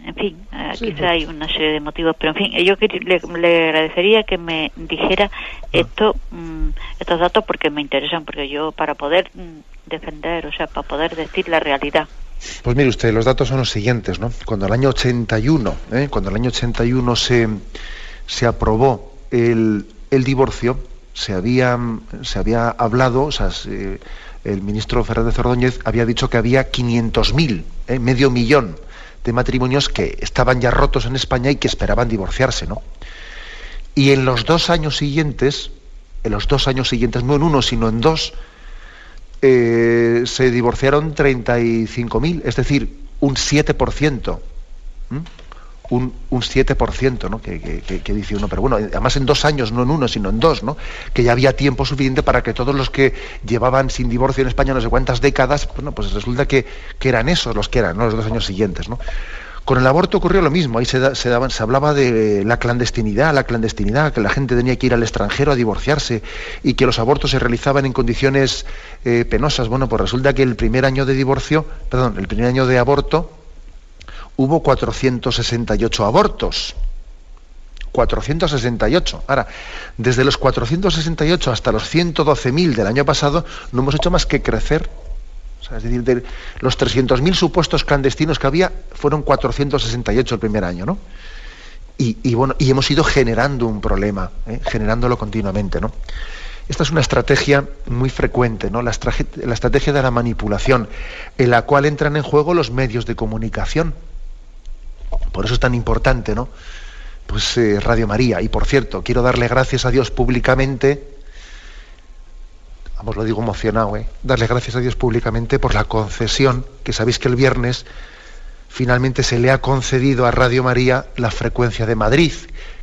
en fin, eh, quizá hay una serie de motivos, pero en fin, yo le, agradecería que me dijera esto, mm, estos datos porque me interesan, porque yo para poder mm, defender, o sea, para poder decir la realidad.
Pues mire usted, los datos son los siguientes, ¿no? Cuando el año 81, ¿eh? cuando el año 81 se, se aprobó el, el divorcio, se había, se había hablado, o sea, el ministro Fernández Ordóñez había dicho que había 500.000, ¿eh? medio millón de matrimonios que estaban ya rotos en España y que esperaban divorciarse, ¿no? Y en los dos años siguientes, en los dos años siguientes, no en uno, sino en dos, eh, se divorciaron 35.000, es decir, un 7% un, un 7%, ¿no? Que, que, dice uno, pero bueno, además en dos años, no en uno, sino en dos, ¿no? que ya había tiempo suficiente para que todos los que llevaban sin divorcio en España no sé cuántas décadas, bueno, pues resulta que, eran esos los que eran, ¿no? los dos años siguientes. ¿no? Con el aborto ocurrió lo mismo, ahí se, se, daban, se hablaba de la clandestinidad, la clandestinidad, que la gente tenía que ir al extranjero a divorciarse y que los abortos se realizaban en condiciones eh, penosas. Bueno, pues resulta que el primer año de divorcio, perdón, el primer año de aborto, hubo 468 abortos. 468. Ahora, desde los 468 hasta los 112.000 del año pasado, no hemos hecho más que crecer. es decir, de los 300.000 supuestos clandestinos que había, fueron 468 el primer año, ¿no? Y, bueno, y hemos ido generando un problema, ¿eh? generándolo continuamente, ¿no? Esta es una estrategia muy frecuente, ¿no? La estrategia de la manipulación, en la cual entran en juego los medios de comunicación por eso es tan importante, ¿no? Pues eh, Radio María. Y por cierto, quiero darle gracias a Dios públicamente, vamos, lo digo emocionado, ¿eh? Darle gracias a Dios públicamente por la concesión, que sabéis que el viernes finalmente se le ha concedido a Radio María la frecuencia de Madrid,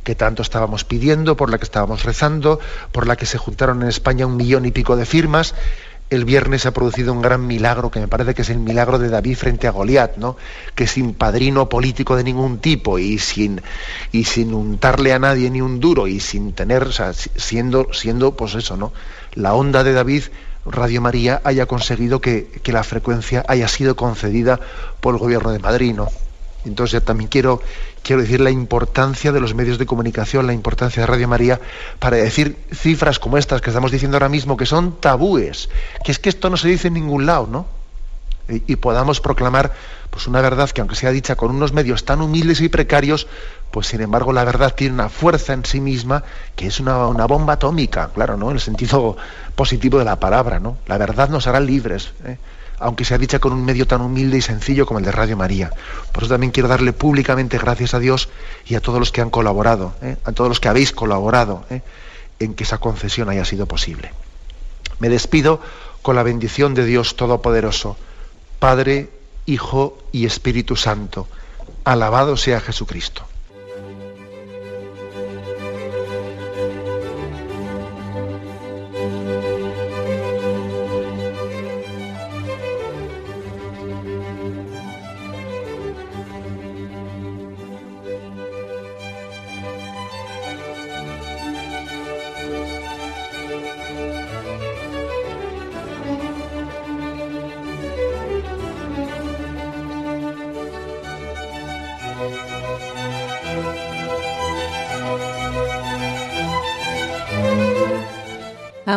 que tanto estábamos pidiendo, por la que estábamos rezando, por la que se juntaron en España un millón y pico de firmas, el viernes se ha producido un gran milagro, que me parece que es el milagro de David frente a Goliat, ¿no? que sin padrino político de ningún tipo y sin, y sin untarle a nadie ni un duro y sin tener, o sea, siendo, siendo, pues eso, ¿no? La onda de David, Radio María, haya conseguido que, que la frecuencia haya sido concedida por el gobierno de Madrid, ¿no? Entonces también quiero, quiero decir la importancia de los medios de comunicación, la importancia de Radio María, para decir cifras como estas que estamos diciendo ahora mismo, que son tabúes, que es que esto no se dice en ningún lado, ¿no? Y, podamos proclamar pues una verdad que aunque sea dicha con unos medios tan humildes y precarios, pues sin embargo la verdad tiene una fuerza en sí misma que es una, una bomba atómica, claro, ¿no? En el sentido positivo de la palabra, ¿no? La verdad nos hará libres. ¿eh? Aunque sea dicha con un medio tan humilde y sencillo como el de Radio María. Por eso también quiero darle públicamente gracias a Dios y a todos los que han colaborado, ¿eh? a todos los que habéis colaborado ¿eh? en que esa concesión haya sido posible. Me despido con la bendición de Dios Todopoderoso, Padre, Hijo y Espíritu Santo. Alabado sea Jesucristo.